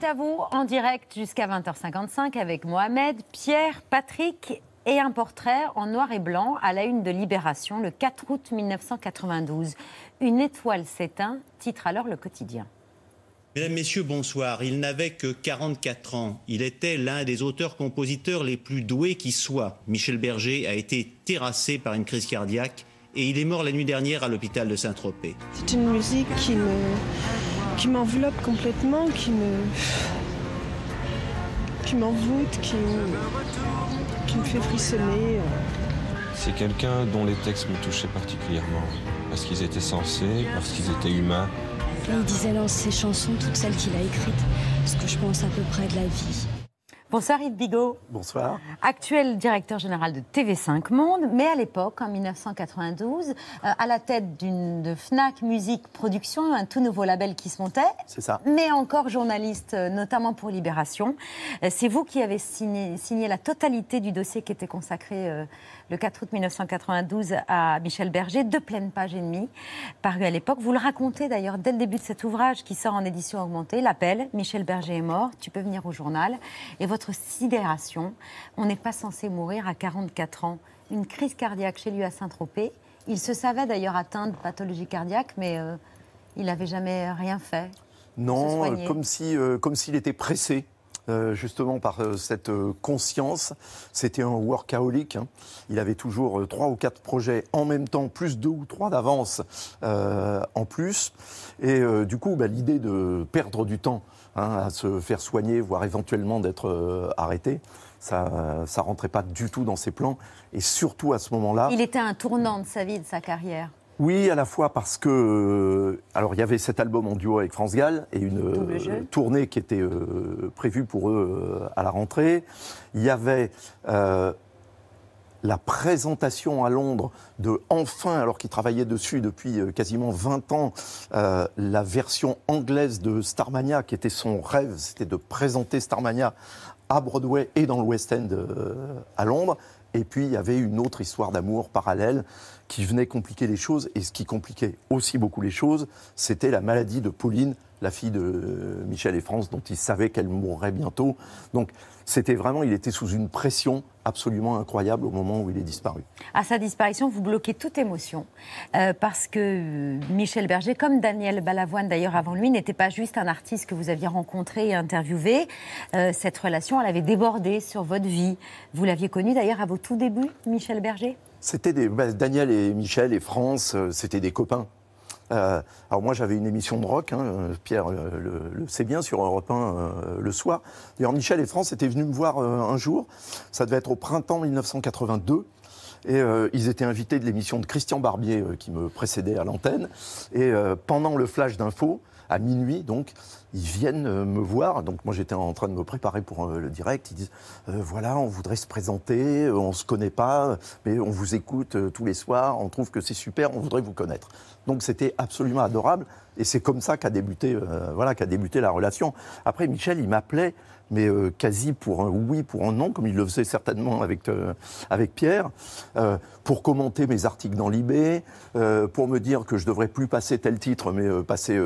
est à vous en direct jusqu'à 20h55 avec Mohamed, Pierre, Patrick et un portrait en noir et blanc à la une de Libération le 4 août 1992. Une étoile s'éteint, titre alors le quotidien. Mesdames, Messieurs, bonsoir. Il n'avait que 44 ans. Il était l'un des auteurs-compositeurs les plus doués qui soient. Michel Berger a été terrassé par une crise cardiaque et il est mort la nuit dernière à l'hôpital de Saint-Tropez. C'est une musique qui me qui m'enveloppe complètement, qui me qui m'envoûte, qui, qui me fait frissonner. C'est quelqu'un dont les textes me touchaient particulièrement, parce qu'ils étaient sensés, parce qu'ils étaient humains. il disait dans ses chansons, toutes celles qu'il a écrites, ce que je pense à peu près de la vie. Bonsoir Yves Bigot. Bonsoir. Actuel directeur général de TV5 Monde, mais à l'époque, en 1992, euh, à la tête d'une de Fnac Musique Production, un tout nouveau label qui se montait. C'est ça. Mais encore journaliste, euh, notamment pour Libération. Euh, c'est vous qui avez signé, signé, la totalité du dossier qui était consacré le 4 août 1992 à Michel Berger, deux pleines pages et demie, paru à l'époque. Vous le racontez d'ailleurs dès le début de cet ouvrage qui sort en édition augmentée, l'appel, Michel Berger est mort, tu peux venir au journal. Et votre sidération, on n'est pas censé mourir à 44 ans. Une crise cardiaque chez lui à Saint-Tropez. Il se savait d'ailleurs atteint de pathologie cardiaque, mais euh, il n'avait jamais rien fait. Non, comme si, euh, comme s'il était pressé. Euh, justement par euh, cette euh, conscience. C'était un workaholic. Hein. Il avait toujours trois ou quatre projets en même temps, plus deux ou trois d'avance en plus. Et du coup, bah, l'idée de perdre du temps hein, à se faire soigner, voire éventuellement d'être arrêté, ça ne rentrait pas du tout dans ses plans. Et surtout à ce moment-là. Il était un tournant de sa vie, de sa carrière. Oui, à la fois parce que euh, alors il y avait cet album en duo avec France Gall et une euh, tournée qui était euh, prévue pour eux à la rentrée. Il y avait la présentation à Londres de enfin, alors qu'ils travaillaient dessus depuis quasiment 20 ans, la version anglaise de Starmania, qui était son rêve, c'était de présenter Starmania à Broadway et dans le West End à Londres. Et puis il y avait une autre histoire d'amour parallèle qui venait compliquer les choses. Et ce qui compliquait aussi beaucoup les choses, c'était la maladie de Pauline, la fille de euh, Michel et France, dont il savait qu'elle mourrait bientôt. Donc c'était vraiment, il était sous une pression absolument incroyable au moment où il est disparu. À sa disparition, vous bloquez toute émotion, euh, parce que Michel Berger, comme Daniel Balavoine d'ailleurs avant lui, n'était pas juste un artiste que vous aviez rencontré et interviewé. Euh, cette relation, elle avait débordé sur votre vie. Vous l'aviez connu d'ailleurs à vos tout débuts, Michel Berger? C'était des... Bah, Daniel et Michel et France, euh, c'était des copains. Euh, alors moi j'avais une émission de rock, hein, Pierre le, sait bien, sur Europe 1 euh, le soir. D'ailleurs Michel et France étaient venus me voir euh, un jour, ça devait être au printemps 1982. Et ils étaient invités de l'émission de Christian Barbier qui me précédait à l'antenne. Et pendant le flash d'info, à minuit, donc, ils viennent euh, me voir. Donc moi j'étais en train de me préparer pour euh, le direct. Ils disent euh, voilà, on voudrait se présenter, on se connaît pas, mais on vous écoute tous les soirs, on trouve que c'est super, on voudrait vous connaître. Donc c'était absolument adorable et c'est comme ça qu'a débuté voilà qu'a débuté la relation. Après Michel il m'appelait mais euh, quasi pour un oui, pour un non, comme il le faisait certainement avec, euh, avec Pierre, euh, pour commenter mes articles dans l'IB, pour me dire que je devrais plus passer tel titre, mais passer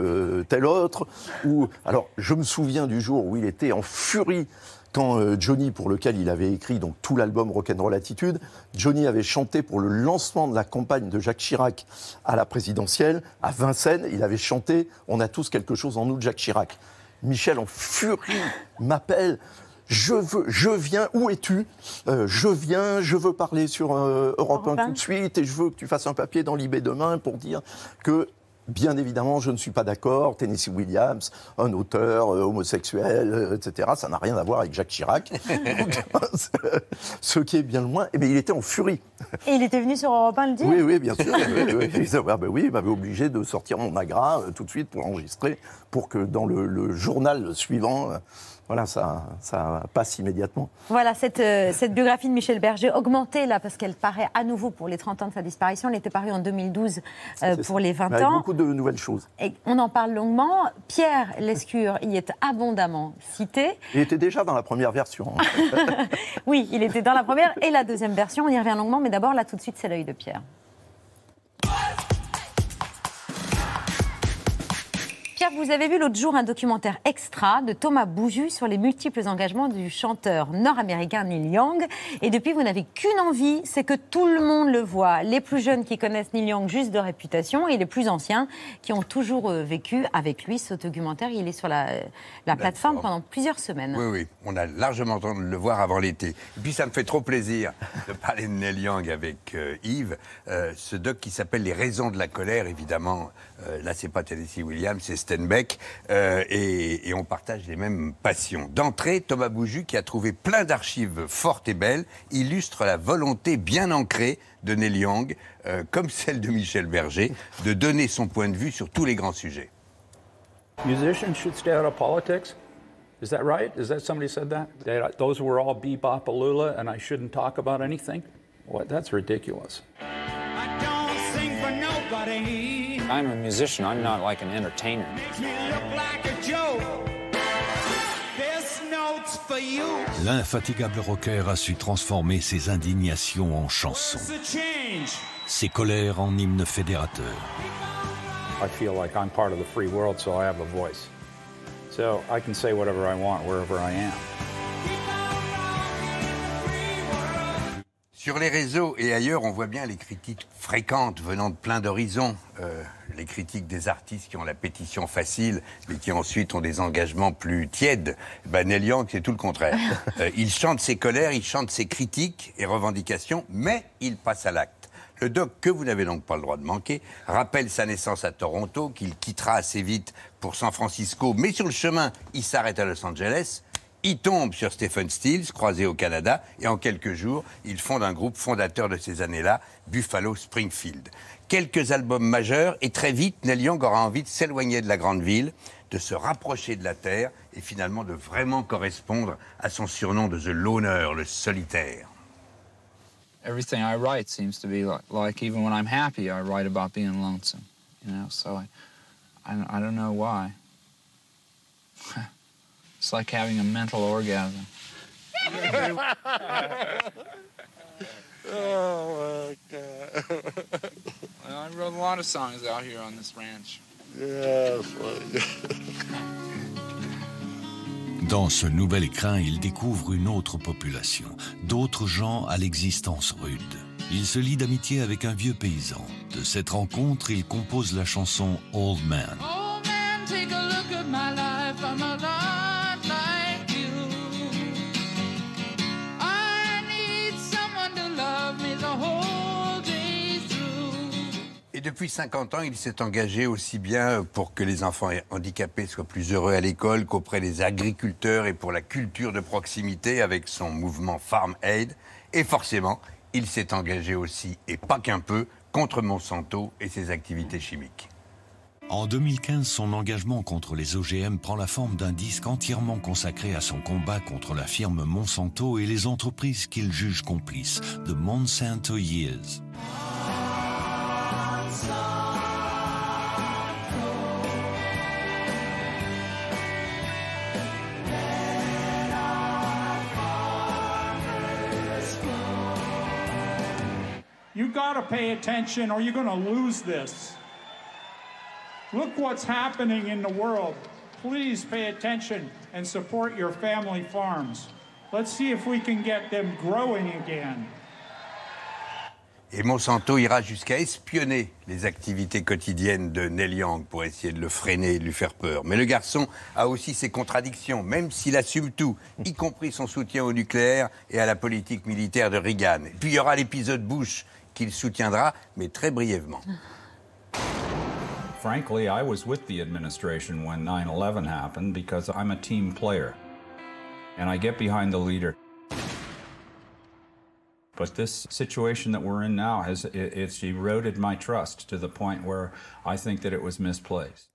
tel autre. Ou, alors, je me souviens du jour où il était en furie quand Johnny, pour lequel il avait écrit donc tout l'album Rock'n'Roll Attitude, Johnny avait chanté pour le lancement de la campagne de Jacques Chirac à la présidentielle, à Vincennes, il avait chanté On a tous quelque chose en nous de Jacques Chirac. Michel, en furie, m'appelle. Je veux, je viens, où es-tu? Euh, Je viens, je veux parler sur euh, Europe 1 tout de suite et je veux que tu fasses un papier dans l'IB demain pour dire que Bien évidemment, je ne suis pas d'accord. Tennessee Williams, un auteur euh, homosexuel, euh, etc. Ça n'a rien à voir avec Jacques Chirac. ce qui est bien loin. Eh bien, il était en furie. Et il était venu sur Europe 1 le dire Oui, oui, bien sûr. Ah, ben oui, il m'avait obligé de sortir mon agra euh, tout de suite pour enregistrer, pour que dans le journal suivant voilà, ça, ça passe immédiatement. Voilà, cette, euh, cette, biographie de Michel Berger, augmentée là, parce qu'elle paraît à nouveau pour les 30 ans de sa disparition, elle était parue en 2012 euh, pour les 20 Avec ans. beaucoup de nouvelles choses. Et on en parle longuement. Pierre Lescure y est abondamment cité. Il était déjà dans la première version. Oui, il était dans la première et la deuxième version, on y revient longuement, mais d'abord, là, tout de suite, c'est l'œil de Pierre. Pierre, vous avez vu l'autre jour un documentaire extra de Thomas Bouju sur les multiples engagements du chanteur nord-américain Neil Young. Et depuis, vous n'avez qu'une envie, c'est que tout le monde le voit. Les plus jeunes qui connaissent Neil Young juste de réputation et les plus anciens qui ont toujours euh, vécu avec lui ce documentaire. Il est sur la, la plateforme pendant plusieurs semaines. Oui, oui, on a largement entendu le voir avant l'été. Et puis ça me fait trop plaisir de parler de Neil Young avec euh, Yves. Euh, ce doc qui s'appelle Les raisons de la colère, évidemment. Euh, là, c'est pas Tennessee Williams, c'est Steinbeck. Euh, et, et on partage les mêmes passions. D'entrée, Thomas Bouju, qui a trouvé plein d'archives fortes et belles, illustre la volonté bien ancrée de Neil Young, euh, comme celle de Michel Berger, de donner son point de vue sur tous les grands sujets. Musicians should stay out of politics. Is that right? Is that somebody said that? That those were all bebop alula and I shouldn't talk about anything? What? That's ridiculous. I'm a musician. I'm not like an entertainer. L'infatigable rocker a su transformer ses indignations en chansons, ses colères en hymnes fédérateurs. I feel like I'm part of the free world, so I have a voice. So I can say whatever I want wherever I am. Sur les réseaux et ailleurs, on voit bien les critiques fréquentes venant de plein d'horizons. Euh, les critiques des artistes qui ont la pétition facile, mais qui ensuite ont des engagements plus tièdes. Ben, Young, c'est tout le contraire. Euh, il chante ses colères, il chante ses critiques et revendications, mais il passe à l'acte. Le doc, que vous n'avez donc pas le droit de manquer, rappelle sa naissance à Toronto, qu'il quittera assez vite pour San Francisco, mais sur le chemin, il s'arrête à Los Angeles. Il tombe sur Stephen Stills, croisé au Canada, et en quelques jours, il fonde un groupe fondateur de ces années-là, Buffalo Springfield. Quelques albums majeurs, et très vite, Neil Young aura envie de s'éloigner de la grande ville, de se rapprocher de la terre, et finalement de vraiment correspondre à son surnom de The Loner, le solitaire. Everything I write seems to be like, like even when I'm happy, I write about being lonesome. You know, so I, I, I don't know why. it's like having a mental orgasm. Oh my God. Well, I wrote a lot of songs out here on this ranch. Yeah, Dans ce nouvel écrin, il découvre une autre population, d'autres gens à l'existence rude. Il se lie d'amitié avec un vieux paysan. De cette rencontre, il compose la chanson Old Man. Oh man, take a look at my life. I'm a depuis 50 ans, il s'est engagé aussi bien pour que les enfants handicapés soient plus heureux à l'école qu'auprès des agriculteurs et pour la culture de proximité avec son mouvement Farm Aid. Et forcément, il s'est engagé aussi, et pas qu'un peu, contre Monsanto et ses activités chimiques. En 2015, son engagement contre les OGM prend la forme d'un disque entièrement consacré à son combat contre la firme Monsanto et les entreprises qu'il juge complices, The Monsanto Years. You got to pay attention or you're going to lose this. Look what's happening in the world. Please pay attention and support your family farms. Let's see if we can get them growing again. Et Monsanto ira jusqu'à espionner les activités quotidiennes de Neil Young pour essayer de le freiner et de lui faire peur. Mais le garçon a aussi ses contradictions, même s'il assume tout, y compris son soutien au nucléaire et à la politique militaire de Reagan. Puis il y aura l'épisode Bush qu'il soutiendra, mais très brièvement. Frankly, I was with the administration when 9 11 happened because I'm a team player. And I get behind the leader. But this situation that we're in now has it, it's eroded my trust to the point where I think that it was misplaced.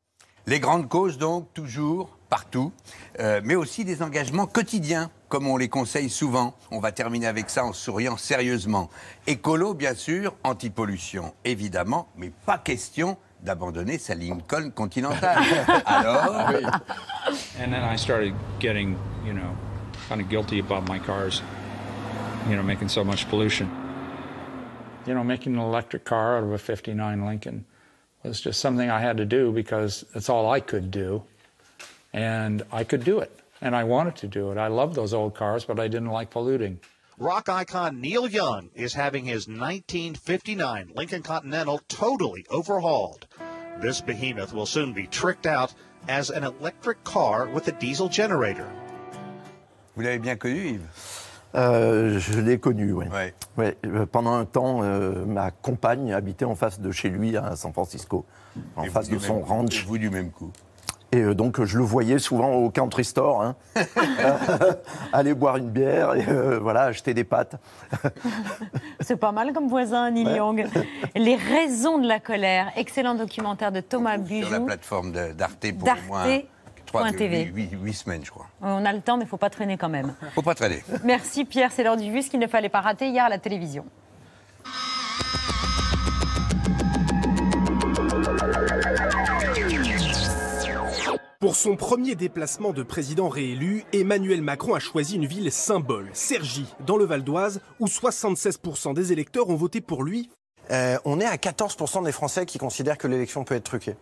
Les grandes causes donc, toujours, partout, euh, mais aussi des engagements quotidiens, comme on les conseille souvent. On va terminer avec ça en souriant sérieusement. Écolo, bien sûr, anti-pollution, évidemment, mais pas question d'abandonner sa Lincoln continentale. Alors, And then I started getting, you know, kind of guilty about my cars, you know, making so much pollution. You know, making an electric car out of a 59 Lincoln was just something I had to do because it's all I could do. And I could do it. And I wanted to do it. I love those old cars, but I didn't like polluting. Rock icon Neil Young is having his 1959 Lincoln Continental totally overhauled. This behemoth will soon be tricked out as an electric car with a diesel generator. Vous l'avez bien connu, Yves Euh, je l'ai connu, oui. Euh, pendant un temps, euh, ma compagne habitait en face de chez lui à San Francisco, en face de son ranch. Et vous du même coup et donc je le voyais souvent au country store, hein. aller boire une bière et voilà acheter des pâtes. C'est pas mal comme voisin, Neil ouais. Les raisons de la colère, excellent documentaire de Thomas Bujou. Sur la plateforme d'Arte pour moi. 8, semaines, je crois. On a le temps, mais il ne faut pas traîner quand même. faut pas traîner. Merci Pierre, c'est l'heure du vu, ce qu'il ne fallait pas rater hier à la télévision. Pour son premier déplacement de président réélu, Emmanuel Macron a choisi une ville symbole, Cergy, dans le Val d'Oise, où 76% des électeurs ont voté pour lui. Euh, on est à 14% des Français qui considèrent que l'élection peut être truquée.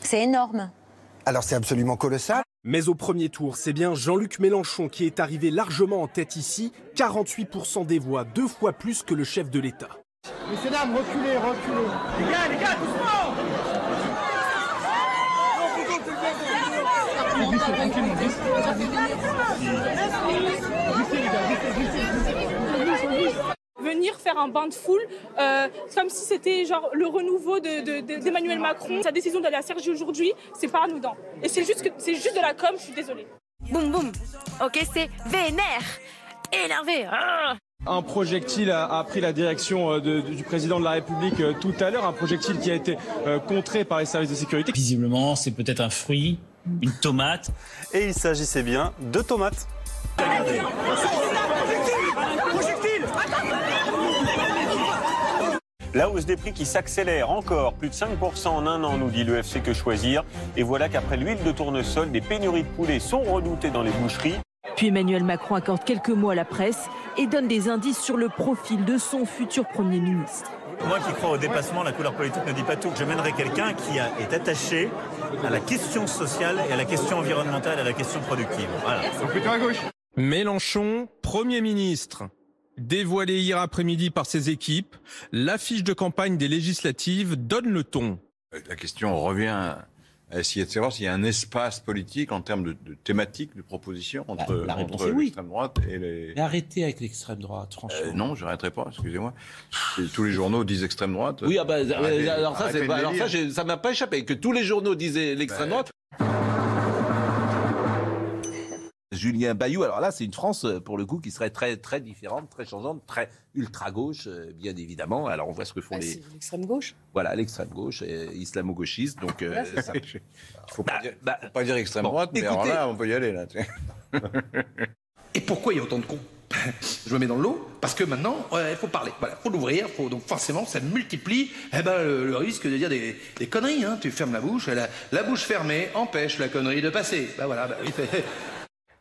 C'est énorme. Alors c'est absolument colossal. Mais au premier tour, c'est bien Jean-Luc Mélenchon qui est arrivé largement en tête ici, 48% des voix, deux fois plus que le chef de l'État. Messieurs, dames, reculez, reculez. Les gars, les gars, doucement Venir faire un bain de foule, euh, comme si c'était genre le renouveau de- de- de- d'Emmanuel Macron. Sa décision d'aller à Sergi aujourd'hui, c'est pas anodin. Et c'est juste, que- c'est juste de la com, je suis désolée. Boum boum. Ok, c'est vénère. Énervé. Ah. Un projectile a, a pris la direction euh, de- du président de la République euh, tout à l'heure, un projectile qui a été euh, contré par les services de sécurité. Visiblement, c'est peut-être un fruit, une tomate. Et il s'agissait bien de tomates. La hausse des prix qui s'accélère encore, plus de 5% en un an, nous dit l'UFC Que Choisir. Et voilà qu'après l'huile de tournesol, des pénuries de poulet sont redoutées dans les boucheries. Puis Emmanuel Macron accorde quelques mots à la presse et donne des indices sur le profil de son futur Premier ministre. Moi qui crois au dépassement, la couleur politique ne dit pas tout. Je mènerai quelqu'un qui a- est attaché à la question sociale et à la question environnementale et à la question productive. Voilà. plutôt à gauche. Mélenchon, Premier ministre. Dévoilé hier après-midi par ses équipes, l'affiche de campagne des législatives donne le ton. La question revient à essayer de savoir s'il y a un espace politique en termes de, de thématiques, de propositions entre, la réponse entre oui. l'extrême droite et les... Mais arrêtez avec l'extrême droite, franchement. Euh, non, je n'arrêterai pas, excusez-moi. Tous les journaux disent extrême droite. Oui, ah bah, euh, Arrêtez- alors ça, pas- alors ça, ça m'a pas échappé. Que tous les journaux disaient l'extrême droite. Julien Bayou, alors là, c'est une France, euh, pour le coup, qui serait très, très différente, très changeante, très ultra-gauche, euh, bien évidemment. Alors, on voit ce que font les... L'extrême gauche? Voilà, l'extrême gauche, euh, islamo-gauchiste, donc... euh, ça- Il faut pas, dire, bah, faut pas dire extrême bon, droite, mais alors écoutez- là, on peut y aller. Là. Et pourquoi il y a autant de cons? Je me mets dans l'eau parce que maintenant, il faut parler. Voilà, faut l'ouvrir. Faut donc forcément, ça multiplie. Eh ben, le, le risque de dire des, des conneries. Hein. Tu fermes la bouche. La, la bouche fermée empêche la connerie de passer. Bah voilà. Bah, oui.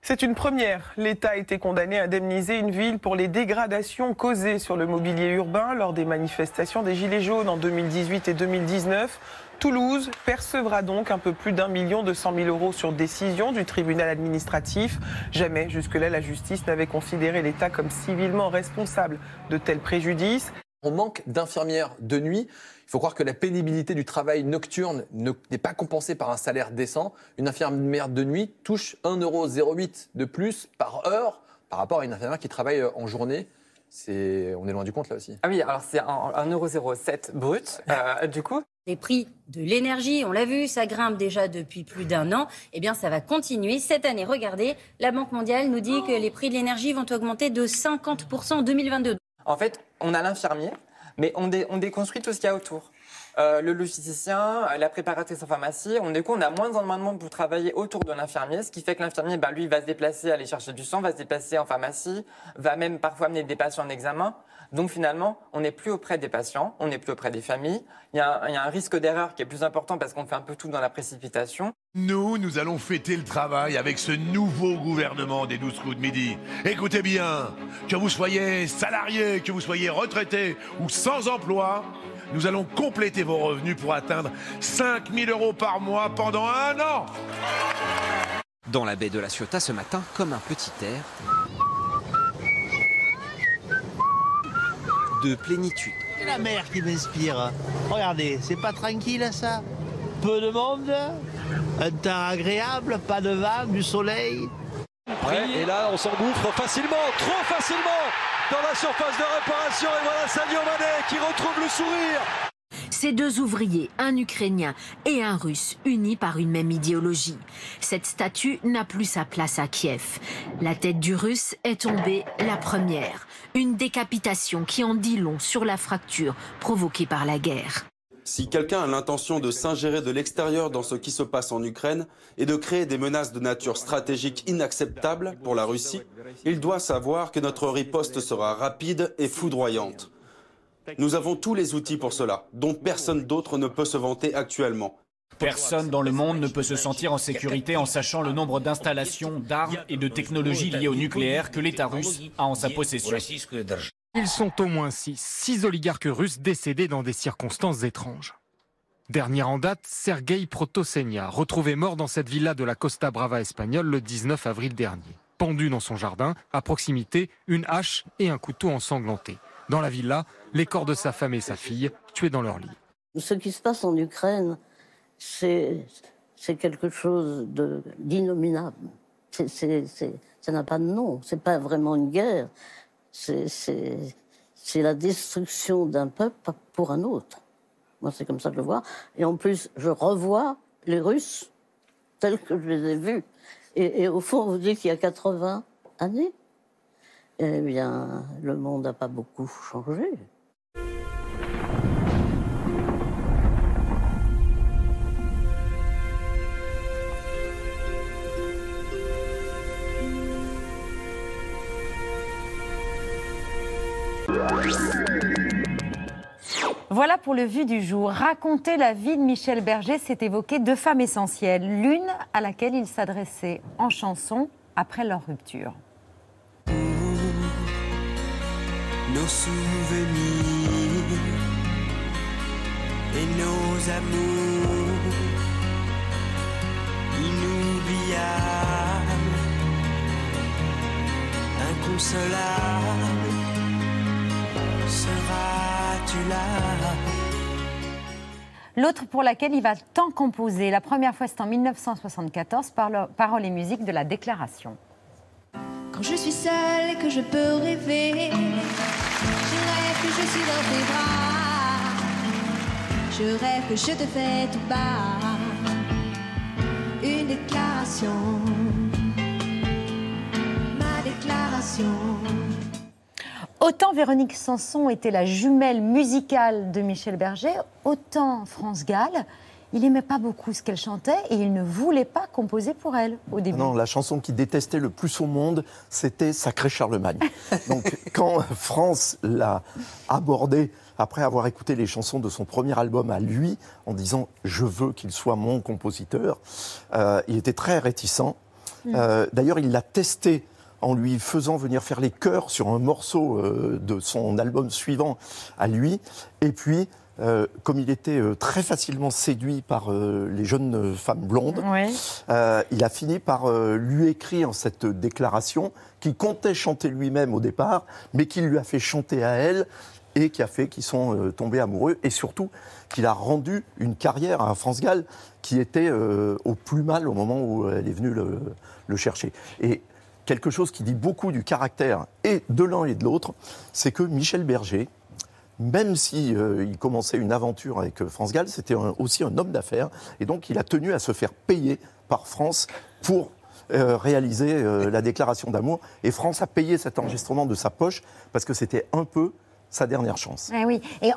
C'est une première. L'État a été condamné à indemniser une ville pour les dégradations causées sur le mobilier urbain lors des manifestations des Gilets jaunes en 2018 et 2019. Toulouse percevra donc un peu plus d'un million deux cent mille euros sur décision du tribunal administratif. Jamais jusque-là la justice n'avait considéré l'État comme civilement responsable de tels préjudices. On manque d'infirmières de nuit. Il faut croire que la pénibilité du travail nocturne ne- n'est pas compensée par un salaire décent. Une infirmière de nuit touche 1,08€ de plus par heure par rapport à une infirmière qui travaille euh, en journée. C'est, on est loin du compte là aussi. Ah oui, alors c'est un- 1,07€ brut, euh, du coup. Les prix de l'énergie, on l'a vu, ça grimpe déjà depuis plus d'un an. Eh bien, ça va continuer cette année. Regardez, la Banque mondiale nous dit que les prix de l'énergie vont augmenter de 50% en 2022. En fait, on a l'infirmier, mais on, on déconstruit tout ce qu'il y a autour. Euh, le logisticien, euh, la préparatrice en pharmacie, on, du coup, on a moins en moins de monde pour travailler autour de l'infirmier, ce qui fait que l'infirmier, bah, lui, va se déplacer, aller chercher du sang, va se déplacer en pharmacie, va même parfois amener des patients en examen. Donc finalement, on n'est plus auprès des patients, on n'est plus auprès des familles. Il y a un, y a un risque d'erreur qui est plus important parce qu'on fait un peu tout dans la précipitation. Nous, nous allons fêter le travail avec ce nouveau gouvernement des 12 coups de midi. Écoutez bien, que vous soyez salarié, que vous soyez retraité ou sans emploi, nous allons compléter vos revenus pour atteindre 5000 euros par mois pendant un an. Dans la baie de la Ciotat ce matin, comme un petit air de plénitude. C'est la mer qui m'inspire. Regardez, c'est pas tranquille ça? Peu de monde, un temps agréable, pas de vent, du soleil? Ouais, et là, on s'engouffre facilement, trop facilement, dans la surface de réparation. Et voilà Sadio qui retrouve le sourire. Ces deux ouvriers, un Ukrainien et un Russe, unis par une même idéologie. Cette statue n'a plus sa place à Kiev. La tête du Russe est tombée la première. Une décapitation qui en dit long sur la fracture provoquée par la guerre. Si quelqu'un a l'intention de s'ingérer de l'extérieur dans ce qui se passe en Ukraine et de créer des menaces de nature stratégique inacceptables pour la Russie, il doit savoir que notre riposte sera rapide et foudroyante. Nous avons tous les outils pour cela, dont personne d'autre ne peut se vanter actuellement. Personne dans le monde ne peut se sentir en sécurité en sachant le nombre d'installations, d'armes et de technologies liées au nucléaire que l'État russe a en sa possession. Ils sont au moins six, six oligarques russes décédés dans des circonstances étranges. Dernier en date, Sergei Protosenia, retrouvé mort dans cette villa de la Costa Brava espagnole le 19 avril dernier. Pendu dans son jardin, à proximité, une hache et un couteau ensanglanté. Dans la villa, les corps de sa femme et sa fille, tués dans leur lit. Ce qui se passe en Ukraine, c'est quelque chose d'innominable. Ça n'a pas de nom. C'est pas vraiment une guerre. C'est- la destruction d'un peuple pour un autre. Moi, c'est comme ça que je le vois. Et en plus, je revois les Russes tels que je les ai vus. Et, au fond, vous dites qu'il y a 80 années, eh bien, le monde n'a pas beaucoup changé. Voilà pour le vu du jour. Raconter la vie de Michel Berger, c'est évoquer deux femmes essentielles. L'une à laquelle il s'adressait en chanson après leur rupture. et nos amours seras-tu là? L'autre pour laquelle il va tant composer. La première fois, c'est en 1974, par le- paroles et musique de la Déclaration. Quand je suis seule et que je peux rêver, je rêve que je suis dans tes bras. Je rêve que je te fais tout bas une déclaration. Ma déclaration. Autant Véronique Sanson était la jumelle musicale de Michel Berger, autant France Gall, il n'aimait pas beaucoup ce qu'elle chantait et il ne voulait pas composer pour elle au début. Non, la chanson qu'il détestait le plus au monde, c'était Sacré Charlemagne. Donc, quand France l'a abordé après avoir écouté les chansons de son premier album à lui, en disant je veux qu'il soit mon compositeur, euh, il était très réticent. Mm. Euh, D'ailleurs, il l'a testé en lui faisant venir faire les chœurs sur un morceau euh, de son album suivant à lui. Et puis, euh, comme il était euh, très facilement séduit par euh, les jeunes femmes blondes, il a fini par lui écrire cette déclaration qu'il comptait chanter lui-même au départ, mais qu'il lui a fait chanter à elle et qui a fait qu'ils sont tombés amoureux et surtout qu'il a rendu une carrière à France Gall qui était au plus mal au moment où elle est venue le, le chercher. Et quelque chose qui dit beaucoup du caractère et de l'un et de l'autre, c'est que Michel Berger, même si euh, il commençait une aventure avec euh, France Gall, c'était aussi un homme d'affaires et donc il a tenu à se faire payer par France pour euh, réaliser la déclaration d'amour. Et France a payé cet enregistrement de sa poche parce que c'était un peu sa dernière chance. Eh oui, et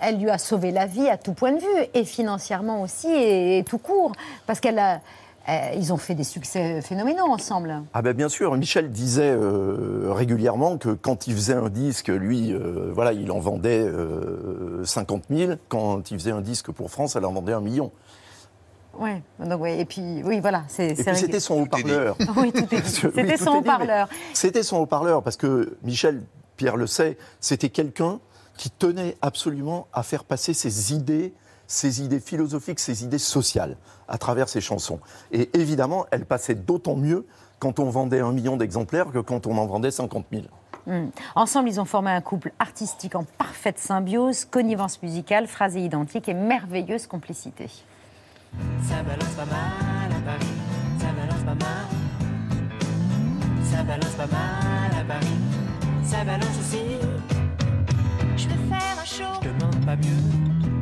elle lui a sauvé la vie à tout point de vue, et financièrement aussi, et, tout court, parce qu'elle a, ils ont fait des succès phénoménaux ensemble. Ah ben bien sûr, Michel disait euh, régulièrement que quand il faisait un disque, lui, euh, voilà, il en vendait euh, 50 000. Quand il faisait un disque pour France, elle en vendait un million. Ouais, donc ouais, et puis oui, voilà, c'est. C'était son haut-parleur. Oui, tout est. Oui, C'était son haut-parleur. C'était son haut-parleur parce que Michel, Pierre le sait, c'était quelqu'un qui tenait absolument à faire passer ses idées, ses idées philosophiques, ses idées sociales à travers ses chansons. Et évidemment, elles passaient d'autant mieux quand on vendait un million d'exemplaires que quand on en vendait 50 000. Hmm. Ensemble, ils ont formé un couple artistique en parfaite symbiose, connivence musicale, phrasé identique et merveilleuse complicité. Ça balance pas mal à Paris, ça balance pas mal. Ça balance pas mal à Paris, ça balance aussi. Je veux faire un show, Je demande pas mieux,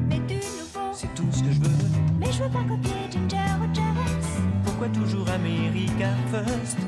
ce que je veux. Mais je veux pas copier Ginger Rogers. Pourquoi toujours America First?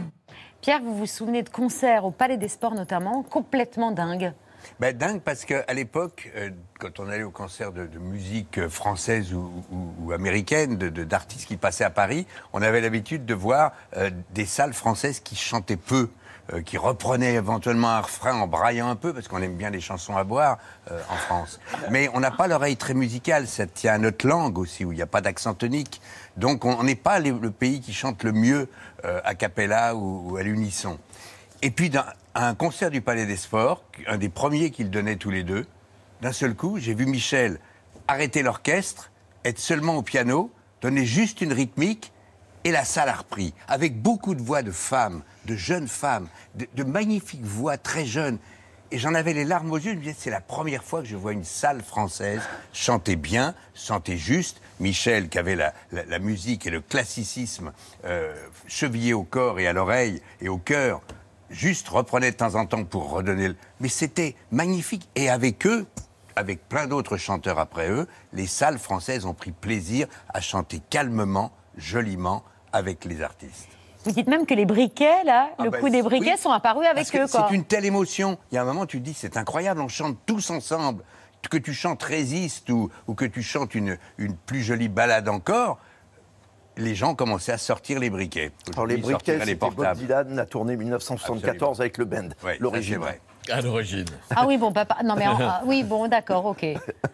Pierre, vous vous souvenez de concerts au Palais des Sports notamment, complètement dingues Ben, dingue parce qu'à l'époque, euh, quand on allait au concert de, de musique euh, française ou, ou- ou américaine, de- de- d'artistes qui passaient à Paris, on avait l'habitude de voir euh, des salles françaises qui chantaient peu. Euh, qui reprenaient éventuellement un refrain en braillant un peu, parce qu'on aime bien les chansons à boire euh, en France. Mais on n'a pas l'oreille très musicale, ça tient à notre langue aussi, où il n'y a pas d'accent tonique. Donc on n'est pas le pays qui chante le mieux euh, a cappella ou, ou à l'unisson. Et puis, dans un concert du Palais des Sports, un des premiers qu'ils donnaient tous les deux, d'un seul coup, j'ai vu Michel arrêter l'orchestre, être seulement au piano, donner juste une rythmique, et la salle a repris, avec beaucoup de voix de femmes, de jeunes femmes, de, magnifiques voix très jeunes. Et j'en avais les larmes aux yeux, je me disais, c'est la première fois que je vois une salle française chanter bien, chanter juste. Michel, qui avait la, musique et le classicisme euh, chevillés au corps et à l'oreille et au cœur, juste reprenait de temps en temps pour redonner le... Mais c'était magnifique. Et avec eux, avec plein d'autres chanteurs après eux, les salles françaises ont pris plaisir à chanter calmement, joliment, avec les artistes. Vous dites même que les briquets, là, Ah le ben, coup des briquets oui. sont apparus avec eux. Quoi. C'est une telle émotion. Il y a un moment, tu te dis, c'est incroyable, on chante tous ensemble. Que tu chantes Résiste ou, ou que tu chantes une, une plus jolie balade encore, les gens commençaient à sortir les briquets. Alors les briquets, c'était Bob. Dylan, la tournée 1974 Absolument. avec le band, Ouais, ça, l'origine. À l'origine. Ah oui, bon, papa. Non, mais en- ah, oui, bon, d'accord, ok.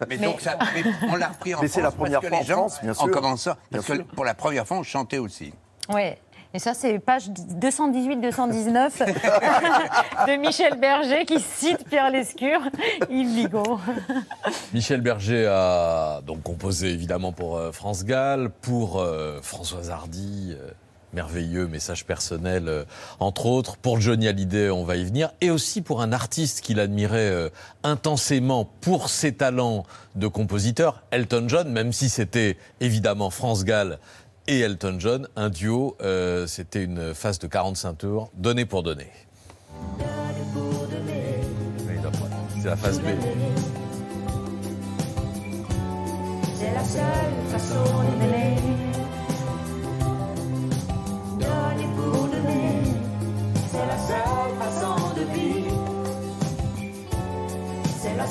Mais, donc ça, mais on l'a repris en Mais c'est France la première parce que fois les en gens, France, bien en sûr. commençant, Bien parce que sûr. pour la première fois, on chantait aussi. Ouais. Et ça, c'est page 218-219 de Michel Berger qui cite Pierre Lescure, Yves Bigot. Michel Berger a donc composé évidemment pour euh, France Gall, pour euh, Françoise Hardy, euh, merveilleux message personnel euh, entre autres, pour Johnny Hallyday, on va y venir, et aussi pour un artiste qu'il admirait euh, intensément pour ses talents de compositeur, Elton John, même si c'était évidemment France Gall et Elton John, un duo, euh, c'était une phase de 45 tours, donné pour voilà, C'est la phase B.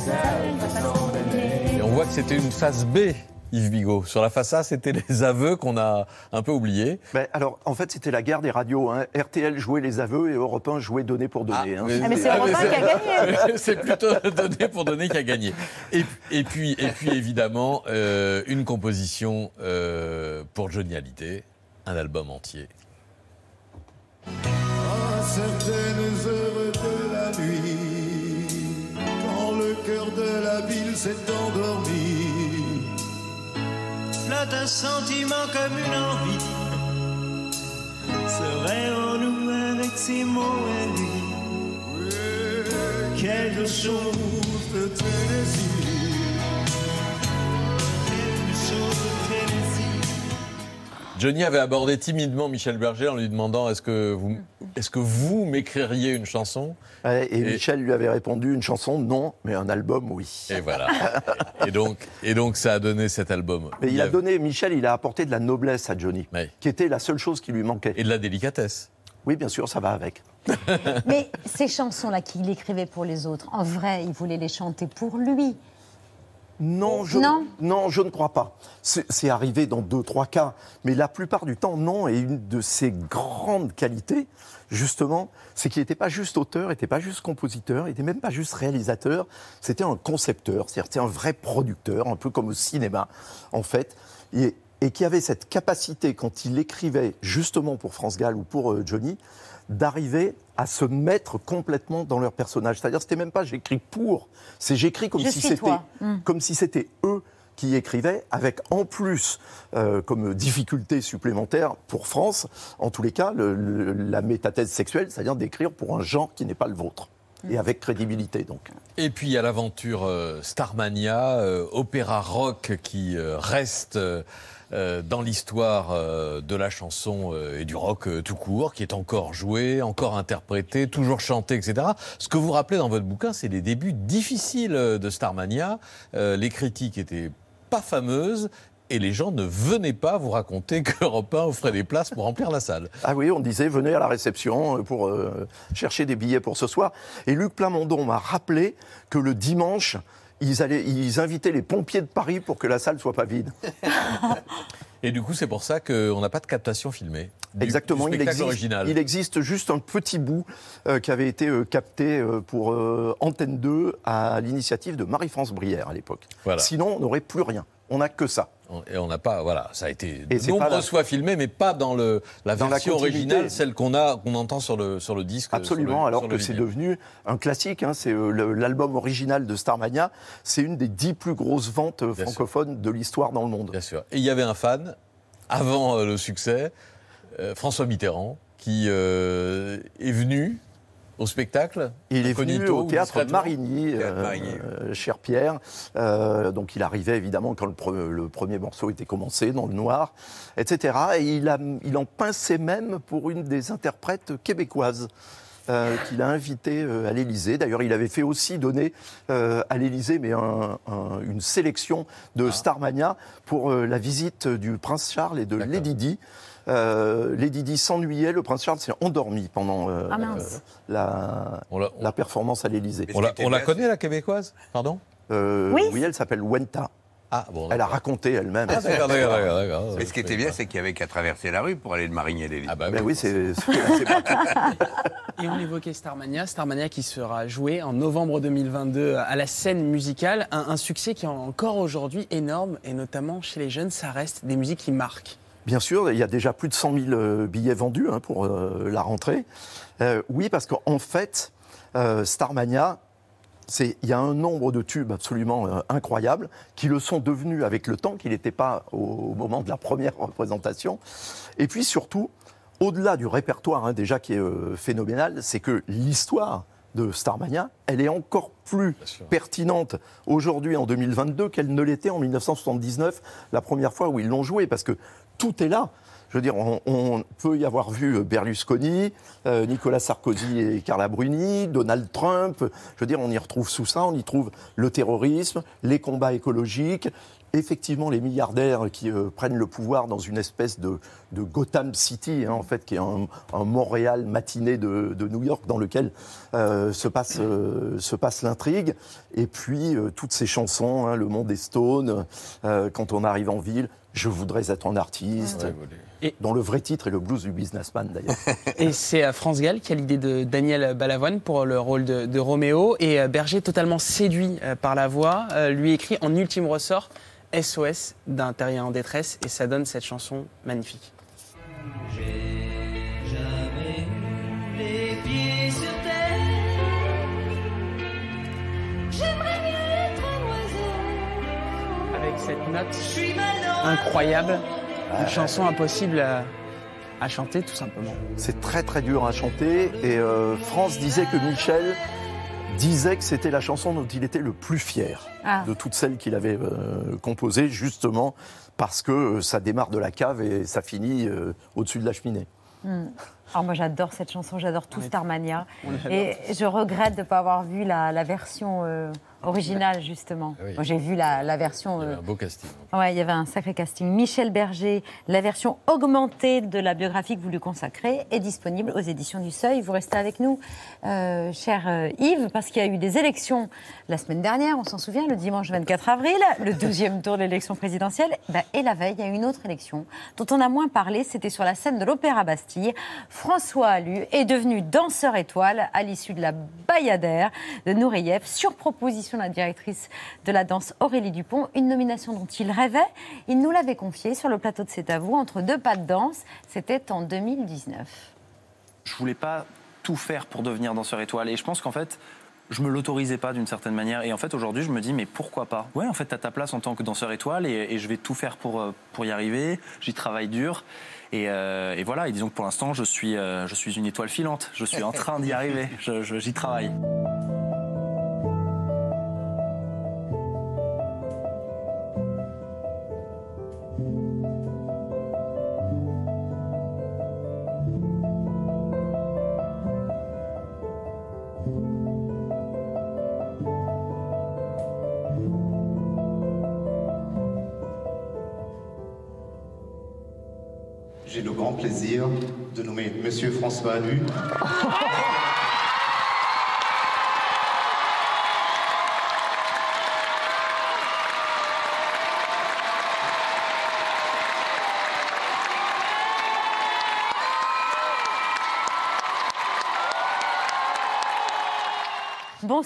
Et on voit que c'était une phase B, Yves Bigot. Sur la face A, c'était les aveux qu'on a un peu oubliés. Ben, alors, en fait, c'était la guerre des radios. hein. RTL jouait les aveux et Europe 1 jouait donner pour donner. hein. Ah, mais c'est Europe 1 qui a gagné. C'est plutôt donné pour donner qui a gagné. Et, et puis, et puis évidemment, euh, une composition euh, pour Johnny Hallyday, un album entier. À la ville s'est endormi, Flotte un sentiment comme une envie. Serait en nous avec ses mots à lui. quelque chose de. Quelque Johnny avait abordé timidement Michel Berger en lui demandant est-ce que vous, est-ce que vous m'écririez une chanson? Ouais, et, Michel lui avait répondu une chanson, non, mais un album, oui. Et voilà. et, donc, et donc, ça a donné cet album. Mais il a avait- donné, Michel, il a apporté de la noblesse à Johnny, qui était la seule chose qui lui manquait. Et de la délicatesse. Oui, bien sûr, ça va avec. Mais ces chansons-là qu'il écrivait pour les autres, en vrai, il voulait les chanter pour lui. Non, je, Non je ne crois pas. C'est arrivé dans deux, trois cas, mais la plupart du temps, non. Et une de ses grandes qualités, justement, c'est qu'il n'était pas juste auteur, il n'était pas juste compositeur, il n'était même pas juste réalisateur, c'était un concepteur, c'est-à-dire c'était un vrai producteur, un peu comme au cinéma, en fait. Et, et qui avait cette capacité, quand il écrivait justement pour France Gall ou pour euh, Johnny, d'arriver à se mettre complètement dans leur personnage. C'est-à-dire, c'était même pas j'écris pour, c'est j'écris comme si suis c'était toi. Mm. comme si c'était eux qui écrivaient, avec en plus euh, comme difficulté supplémentaire pour France, en tous les cas, le- le- la métathèse sexuelle, c'est-à-dire d'écrire pour un genre qui n'est pas le vôtre, et avec crédibilité donc. Et puis il y a l'aventure euh, Starmania, euh, opéra rock qui euh, reste dans l'histoire euh, de la chanson euh, et du rock euh, tout court, qui est encore joué, encore interprété, toujours chanté, etc. Ce que vous rappelez dans votre bouquin, c'est les débuts difficiles euh, de Starmania. Euh, les critiques étaient pas fameuses. Et les gens ne venaient pas vous raconter que Europe 1 offrait des places pour remplir la salle. Ah oui, on disait venez à la réception euh, pour euh, chercher des billets pour ce soir. Et Luc Plamondon m'a rappelé que le dimanche, ils, allaient, ils invitaient les pompiers de Paris pour que la salle soit pas vide. Et du coup, c'est pour ça qu'on n'a pas de captation filmée. du- Exactement, du il existe, original. il existe juste un petit bout euh, qui avait été euh, capté euh, pour Antenne 2 à l'initiative de Marie-France Brière à l'époque. Voilà. Sinon, on n'aurait plus rien. On n'a que ça. Et on n'a pas, voilà, ça a été Et nombreuses fois filmé, mais pas dans le, la Dans version originale, celle qu'on a, qu'on entend sur le, sur le disque. Absolument, le- alors que c'est devenu un classique. hein, c'est euh, l'album original de Starmania. C'est une des dix plus grosses ventes euh, francophones de l'histoire dans le monde. Bien sûr. Et il y avait un fan, avant euh, le succès, euh, François Mitterrand, qui euh, est venu au spectacle. Il est venu au théâtre. Marigny, euh, euh, cher Pierre. Euh, donc il arrivait évidemment quand le, pre- le premier morceau était commencé, dans le noir, etc. Et il, a, il en pinçait même pour une des interprètes québécoises. euh, qu'il a invité euh, à l'Élysée. D'ailleurs, il avait fait aussi donner euh, à l'Élysée, mais un- un- une sélection de Starmania pour la visite du prince Charles et de Lady Di. Euh, Lady Di s'ennuyait, le prince Charles s'est endormi pendant euh, Ah, mince. la, la performance à l'Élysée. On la, on la connaît, la québécoise? Pardon? Euh, Oui. oui. elle s'appelle Wenta. Ah, bon, elle a raconté elle-même. Ah, d'accord, d'accord, d'accord, d'accord. Mais ce qui était bien, c'est qu'il y avait qu'à traverser la rue pour aller de Marigny à l'Élysée. Ah bah Ben oui, c'est Et on évoquait Starmania, Starmania qui sera joué en novembre 2022 à la scène musicale, un, un succès qui est encore aujourd'hui énorme et notamment chez les jeunes, ça reste des musiques qui marquent. Bien sûr, il y a déjà plus de 100 000 euh, billets vendus hein, pour euh, la rentrée. Euh, oui, parce qu'en fait, euh, Starmania, il y a un nombre de tubes absolument incroyables qui le sont devenus avec le temps, qui n'étaient pas au, au moment de la première représentation. Et puis surtout, au-delà du répertoire hein, déjà qui est phénoménal, c'est que l'histoire de Starmania, elle est encore plus pertinente aujourd'hui en 2022 qu'elle ne l'était en 1979, la première fois où ils l'ont joué, parce que tout est là. Je veux dire, on, peut y avoir vu Berlusconi, euh, Nicolas Sarkozy et Carla Bruni, Donald Trump. Je veux dire, on y retrouve sous ça, on y trouve le terrorisme, les combats écologiques, effectivement les milliardaires qui euh, prennent le pouvoir dans une espèce de, Gotham City, hein, en fait, qui est un, Montréal matiné de, New York dans lequel euh, se passe, euh, se passe l'intrigue. Et puis euh, toutes ces chansons, hein, Le Monde des Stones, euh, quand on arrive en ville, Je voudrais être un artiste, dont le vrai titre est le blues du businessman d'ailleurs. Et c'est France Gall qui a l'idée de Daniel Balavoine pour le rôle de, de Roméo. Et euh, Berger, totalement séduit euh, par la voix, euh, lui écrit en ultime ressort SOS d'un terrien en détresse. Et ça donne cette chanson magnifique. Jamais eu les pieds sur terre. J'aimerais mieux être un oiseau. Avec cette note Je suis malheureux. Incroyable, une chanson impossible à, à chanter tout simplement. C'est très très dur à chanter et euh, France disait que Michel disait que c'était la chanson dont il était le plus fier Ah. de toutes celles qu'il avait euh, composées justement parce que euh, ça démarre de la cave et ça finit euh, au-dessus de la cheminée. Hmm. Alors moi j'adore cette chanson, j'adore tout Starmania. Et je regrette de ne pas avoir vu la, la version originale justement. Ah oui. J'ai vu la, la version... Il y avait euh, un beau casting. Ouais, il y avait un sacré casting. Michel Berger, la version augmentée de la biographie que vous lui consacrez est disponible aux éditions du Seuil. Vous restez avec nous, euh, cher euh, Yves, parce qu'il y a eu des élections la semaine dernière, on s'en souvient, le dimanche 24 avril, le 12e tour de l'élection présidentielle. Ben, et la veille, il y a eu une autre élection dont on a moins parlé, c'était sur la scène de l'Opéra Bastille. François Allu est devenu danseur étoile à l'issue de la Bayadère de Nureyev sur proposition la directrice de la danse Aurélie Dupont, une nomination dont il rêvait. Il nous l'avait confiée sur le plateau de C'est à vous, entre deux pas de danse. C'était en 2019. je voulais pas tout faire pour devenir danseur étoile. Et je pense qu'en fait, je me l'autorisais pas d'une certaine manière. Et en fait, aujourd'hui, je me dis, mais pourquoi pas? Ouais, en fait, t'as ta place en tant que danseur étoile et, je vais tout faire pour, euh, pour y arriver. J'y travaille dur. Et, euh, et voilà, et disons que pour l'instant, je suis, euh, je suis une étoile filante. Je suis en train d'y arriver. J'y travaille. Monsieur François Allu.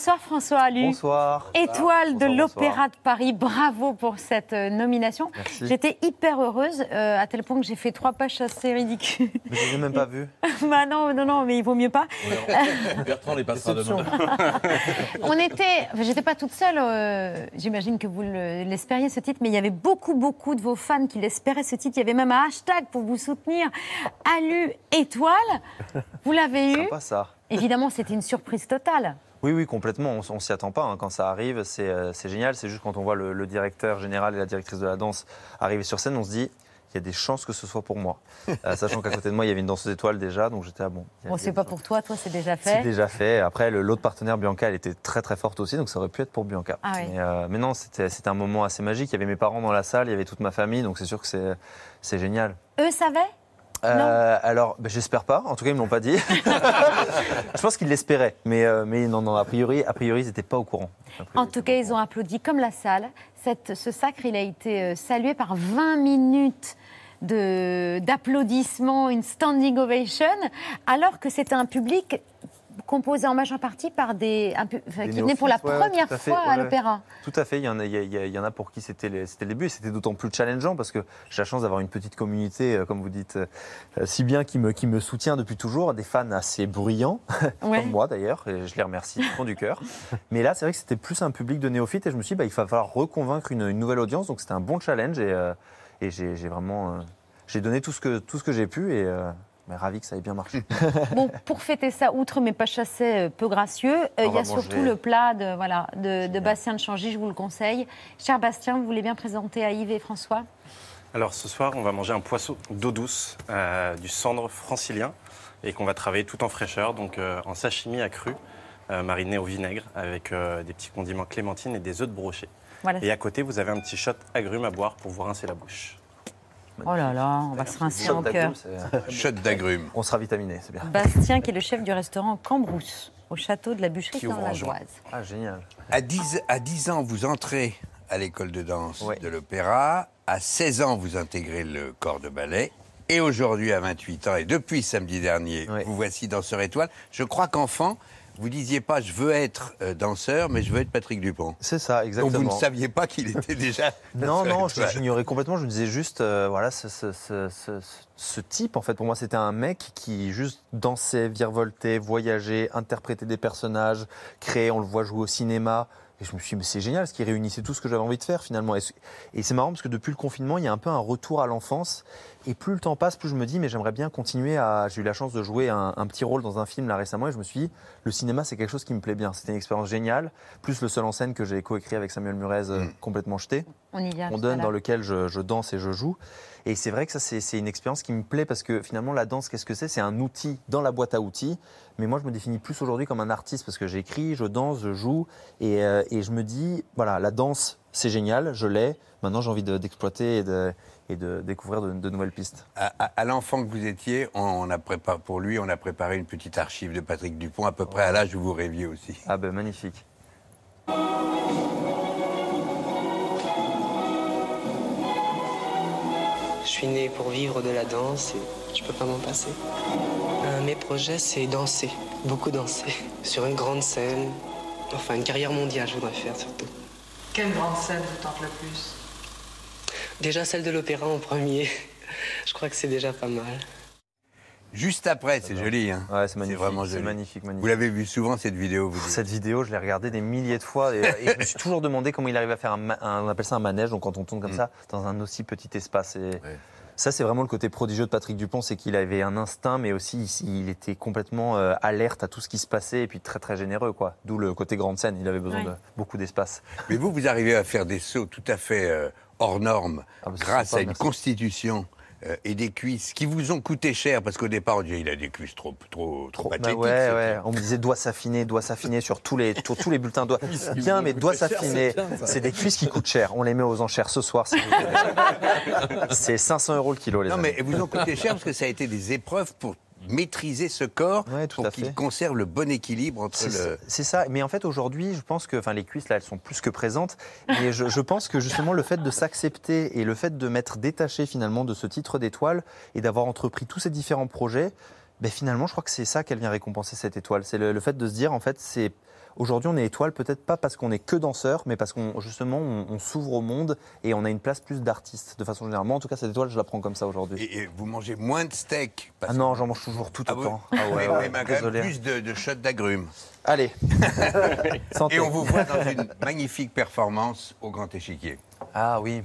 Bonsoir François Allu. Bonsoir. Étoile de l'Opéra de Paris, bravo pour cette euh, nomination. Merci. J'étais hyper heureuse, euh, à tel point que j'ai fait trois pages assez ridicules. Mais je l'ai même pas vu. bah non, non, non, mais il vaut mieux pas. Bertrand les passera demain. On était, enfin, j'étais pas toute seule, euh, j'imagine que vous le- l'espériez ce titre, mais il y avait beaucoup, beaucoup de vos fans qui l'espéraient ce titre. Il y avait même un hashtag pour vous soutenir, Alu Étoile. Vous l'avez eu. Sympa ça. Évidemment, c'était une surprise totale. Oui, oui, complètement. On, on s'y attend pas. hein. Quand ça arrive, c'est euh, c'est génial. C'est juste quand on voit le, le directeur général et la directrice de la danse arriver sur scène, on se dit. Il y a des chances que ce soit pour moi. Euh, sachant qu'à côté de moi, il y avait une danseuse étoile déjà, donc j'étais à bon. il y a- Bon, a c'est pas pour toi, toi, c'est déjà C'est fait. déjà fait. Après, le- l'autre partenaire, Bianca, elle était très très forte aussi, donc ça aurait pu être pour Bianca. Ah oui. mais, euh, mais non, c'était c'était un moment assez magique. Il y avait mes parents dans la salle, il y avait toute ma famille, donc c'est sûr que c'est c'est génial. Eux savaient? Euh, alors, ben, j'espère pas. En tout cas, ils me l'ont pas dit. Je pense qu'ils l'espéraient, mais, euh, mais non, non. A priori, a priori, ils n'étaient pas au courant. En tout cas, ils ont applaudi comme la salle. Cette- ce sacre, il a été euh, salué par 20 minutes d'applaudissements, une standing ovation, alors que c'était un public composé en majeure partie par des, enfin, qui venaient pour la ouais, première à fois à ouais. l'opéra. Tout à fait. Il y en a, il y a- il y a- il y en a pour qui c'était les- c'était le début, et c'était d'autant plus challengeant parce que j'ai la chance d'avoir une petite communauté, euh, comme vous dites, euh, si bien qui me, qui me soutient depuis toujours, des fans assez bruyants, Ouais. comme moi d'ailleurs, et je les remercie du fond du cœur. Mais là, c'est vrai que c'était plus un public de néophytes, et je me suis dit, bah, il va falloir reconvaincre une, une nouvelle audience, donc c'était un bon challenge, et, euh, et j'ai j'ai vraiment, euh, j'ai donné tout ce que tout ce que j'ai pu, et euh, mais ravi que ça ait bien marché. Bon, pour fêter ça, outre mes pas chassés euh, peu gracieux, euh, il y a surtout manger. le plat de, voilà, de, de Bastien de Changy, je vous le conseille. Cher Bastien, vous voulez bien présenter à Yves et François? Alors ce soir, on va manger un poisson d'eau douce, euh, du cendre francilien, et qu'on va travailler tout en fraîcheur, donc euh, en sashimi à cru, euh, mariné au vinaigre, avec euh, des petits condiments clémentine et des œufs de brochet. Voilà. Et à côté, vous avez un petit shot agrumes à boire pour vous rincer la bouche. Oh là là, on va se rincer en cœur. Shot d'agrumes. On sera vitaminé, c'est bien. Bastien, qui est le chef du restaurant Cambrousse, au château de la Bûcherie dans la juin. Goise. Ah, génial. À 10, à 10 ans, vous entrez à l'école de danse de l'opéra. À 16 ans, vous intégrez le corps de ballet. Et aujourd'hui, à 28 ans, et depuis samedi dernier, vous voici danseur étoile. Je crois qu'enfant, vous disiez pas je veux être euh, danseur, mais je veux être Patrick Dupont. C'est ça, exactement. Donc vous ne saviez pas qu'il était déjà. Non, non, j'ignorais complètement. Je me disais juste, euh, voilà, ce, ce- ce- ce- ce type, en fait, pour moi, c'était un mec qui juste dansait, virevoltait, voyageait, interprétait des personnages, créait, on le voit jouer au cinéma. Et je me suis dit, mais c'est génial, ce qui réunissait tout ce que j'avais envie de faire finalement. Et, ce- et c'est marrant parce que depuis le confinement, il y a un peu un retour à l'enfance. Et plus le temps passe, plus je me dis, mais j'aimerais bien continuer à. J'ai eu la chance de jouer un, un petit rôle dans un film là récemment et je me suis dit, le cinéma, c'est quelque chose qui me plaît bien. C'était une expérience géniale. Plus le seul en scène que j'ai coécrit avec Samuel Murez, euh, complètement jeté. On y vient. On donne dans lequel je, je danse et je joue. Et c'est vrai que ça, c'est une expérience qui me plaît parce que finalement, la danse, qu'est-ce que c'est? C'est un outil dans la boîte à outils. Mais moi, je me définis plus aujourd'hui comme un artiste parce que j'écris, je danse, je joue. Et, euh, et je me dis, voilà, la danse, c'est génial, je l'ai. Maintenant, j'ai envie de- d'exploiter et de, et de découvrir de, de nouvelles pistes. À, à- à l'enfant que vous étiez, on, on a préparé, pour lui, on a préparé une petite archive de Patrick Dupont, à peu près à l'âge où vous rêviez aussi. Ah ben magnifique. Je suis né pour vivre de la danse et je peux pas m'en passer. Euh, mes projets, c'est danser, beaucoup danser. Sur une grande scène, Enfin, une carrière mondiale, je voudrais faire surtout. Quelle grande scène vous tente le plus? Déjà celle de l'opéra en premier. Je crois que c'est déjà pas mal. Juste après, c'est joli. Hein. Ouais, c'est magnifique. vraiment joli. magnifique, magnifique. Vous l'avez vu souvent cette vidéo vous dites Cette vidéo, je l'ai regardée des milliers de fois et, et je me suis toujours demandé comment il arrive à faire un, on appelle ça un manège, donc quand on tourne comme Mm. ça, dans un aussi petit espace. Et Ça, c'est vraiment le côté prodigieux de Patrick Dupont, c'est qu'il avait un instinct, mais aussi il, il était complètement euh, alerte à tout ce qui se passait et puis très très généreux, quoi. D'où le côté grande scène. Il avait besoin Ouais. de beaucoup d'espace. Mais vous, vous arrivez à faire des sauts tout à fait euh, hors normes Ah, bah, grâce sympa, à une merci. constitution euh, et des cuisses qui vous ont coûté cher parce qu'au départ on disait il a des cuisses trop trop trop Bah ouais, ouais. On me disait doigt s'affiner, doigt s'affiner sur tous les, sur tous les bulletins. Qui Bien, mais cher, s'affiner. c'est des cuisses qui coûtent cher. On les met aux enchères ce soir. s'il vous plaît. C'est 500 euros le kilo, les Non amis. mais vous ont coûté cher parce que ça a été des épreuves pour maîtriser ce corps pour à qu'il conserve le bon équilibre entre le. c'est ça. Mais en fait, aujourd'hui, je pense que, enfin, les cuisses là, elles sont plus que présentes. Mais je, je pense que justement, le fait de s'accepter et le fait de m'être détaché finalement de ce titre d'étoile et d'avoir entrepris tous ces différents projets, ben finalement, je crois que c'est ça qu'elle vient récompenser cette étoile. C'est le, le fait de se dire, en fait, c'est aujourd'hui on est étoile peut-être pas parce qu'on est que danseur, mais parce qu'on justement on, on s'ouvre au monde et on a une place plus d'artiste de façon générale. Moi, en tout cas, cette étoile, je la prends comme ça aujourd'hui. Et, et vous mangez moins de steak. Ah non, j'en mange toujours tout Ah autant. Ah Ah ouais, ouais, ouais, désolé. plus de, de shots d'agrumes. Allez. Santé. Et on vous voit dans une magnifique performance au Grand Échiquier. Ah oui.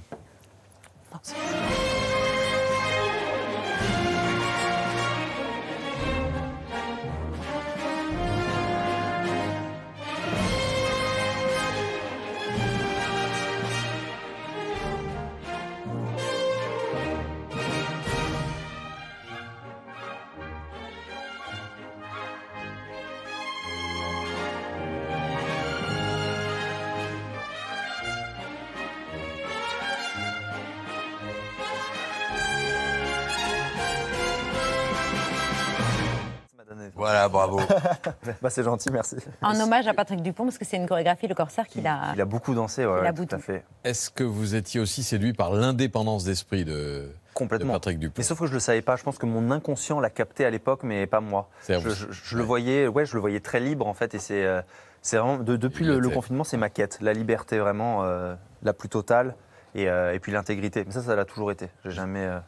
Voilà, bravo. bah, c'est gentil, merci. En hommage à Patrick Dupont, parce que c'est une chorégraphie, le corsaire, qu'il a. Il a beaucoup dansé, ouais, Il a tout à fait. Est-ce que vous étiez aussi séduit par l'indépendance d'esprit de, Complètement. de Patrick Dupont Mais sauf que je le savais pas. Je pense que mon inconscient l'a capté à l'époque, mais pas moi. Je, le voyais, ouais, je le voyais très libre en fait, et c'est, euh, c'est vraiment de- depuis le, confinement, c'est ma quête, la liberté vraiment euh, la plus totale, et, euh, et puis l'intégrité. Mais ça, ça l'a toujours été. J'ai jamais, euh,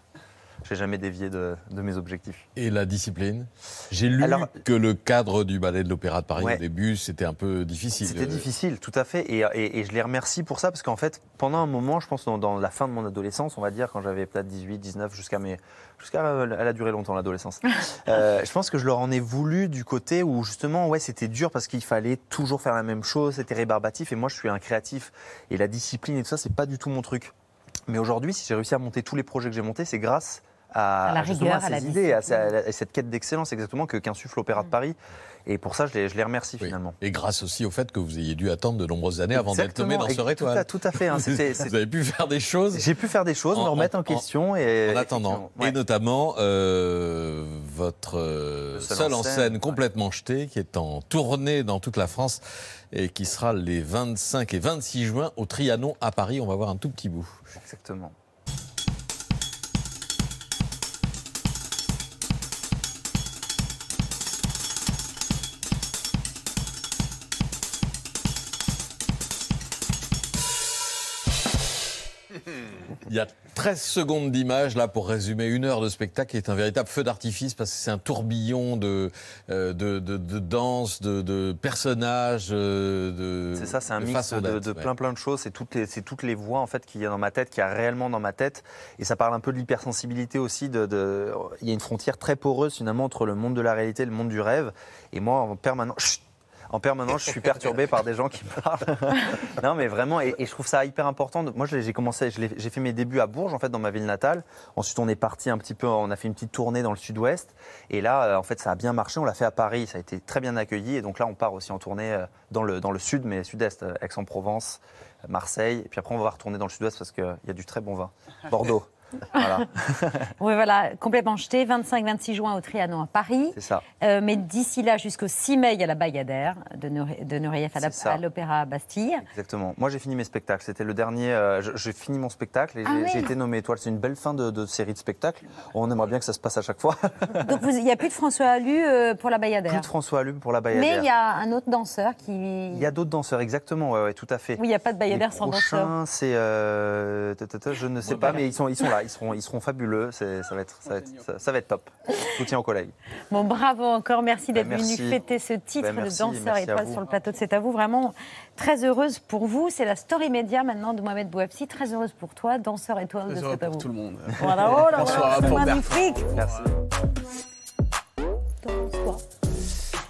j'ai jamais dévié de, de mes objectifs. Et la discipline? J'ai lu Alors- que le cadre du ballet de l'Opéra de Paris Ouais. au début, c'était un peu difficile. C'était difficile, tout à fait, et, et- et je les remercie pour ça, parce qu'en fait, pendant un moment, je pense dans, dans la fin de mon adolescence, on va dire, quand j'avais peut-être 18, 19, jusqu'à mes... Jusqu'à, euh, elle a duré longtemps l'adolescence. Euh, je pense que je leur en ai voulu du côté où justement, ouais, c'était dur parce qu'il fallait toujours faire la même chose, c'était rébarbatif, et moi, je suis un créatif, et la discipline et tout ça, c'est pas du tout mon truc. Mais aujourd'hui, si j'ai réussi à monter tous les projets que j'ai montés, c'est grâce à, À la rigueur, à à la ces idées, à, à- à cette quête d'excellence exactement que qu'insuffle l'Opéra de Paris. Et pour ça, je les, je les remercie finalement. Et grâce aussi au fait que vous ayez dû attendre de nombreuses années avant d'être nommé Exactement, danseur et tout à- étoile. tout à fait, hein, vous avez pu faire des choses. J'ai pu faire des choses, me remettre en, question et En attendant, et notamment euh, votre euh, seul seul en en scène, scène, complètement jeté, qui est en tournée dans toute la France et qui sera les 25 et 26 juin au Trianon à Paris. On va voir un tout petit bout. Exactement. Il y a 13 secondes d'image là pour résumer une heure de spectacle qui est un véritable feu d'artifice parce que c'est un tourbillon de, euh, de, de, de danse, de, de personnages, euh, de. C'est ça, c'est un mix de, ouais. plein plein de choses. C'est toutes les, c'est toutes les voix en fait qu'il y a dans ma tête, qu'il y a réellement dans ma tête. Et ça parle un peu de l'hypersensibilité aussi. De- il y a une frontière très poreuse finalement entre le monde de la réalité et le monde du rêve. Et moi, en permanence. En permanence, je suis perturbé par des gens qui parlent. non, mais vraiment, et, je trouve ça hyper important. Moi, j'ai commencé, j'ai fait mes débuts à Bourges, en fait, dans ma ville natale. Ensuite, on est parti un petit peu, on a fait une petite tournée dans le sud-ouest. Et là, euh, en fait, ça a bien marché. On l'a fait à Paris, ça a été très bien accueilli. Et donc là, on part aussi en tournée euh, dans le, dans le sud, mais sud-est, euh, Aix-en-Provence, Marseille. Et puis après, on va retourner dans le sud-ouest parce qu'il y a du très bon vin. Bordeaux. Voilà. Oui, voilà, complètement jeté. 25-26 juin au Trianon à Paris. C'est ça. Euh, mais d'ici là, jusqu'au 6 mai, il y a la Bayadère de, Nureyev à l'Opéra Bastille. Exactement. Moi, j'ai fini mes spectacles. C'était le dernier. euh, j'ai fini mon spectacle et Ah j'ai oui. été nommé étoile. C'est une belle fin de, de série de spectacles. On aimerait bien que ça se passe à chaque fois. Donc il n'y a plus de François Allu euh, pour la Bayadère. Plus de François Allume pour la Bayadère. mais il y a un autre danseur qui. Il y a d'autres danseurs, exactement, ouais, ouais, tout à fait. Oui, il n'y a pas de Bayadère Les sans danseur. c'est. je ne sais pas, mais ils sont, ils sont là, ils seront, ils seront fabuleux. c'est- Ça va, être, ça, va être, ça, ça va être top. Soutien aux collègues. Bon, bravo encore. Merci d'être Ben, venu fêter ce titre Ben, merci, de danseur étoile sur le plateau de C'est à vous. Vraiment très heureuse pour vous. C'est la story média maintenant de Mohamed Bouafsi. Très heureuse pour toi, danseur étoile de Très C'est à vous. tout le monde. Voilà, oh là Bonsoir là, à c'est magnifique. Merci.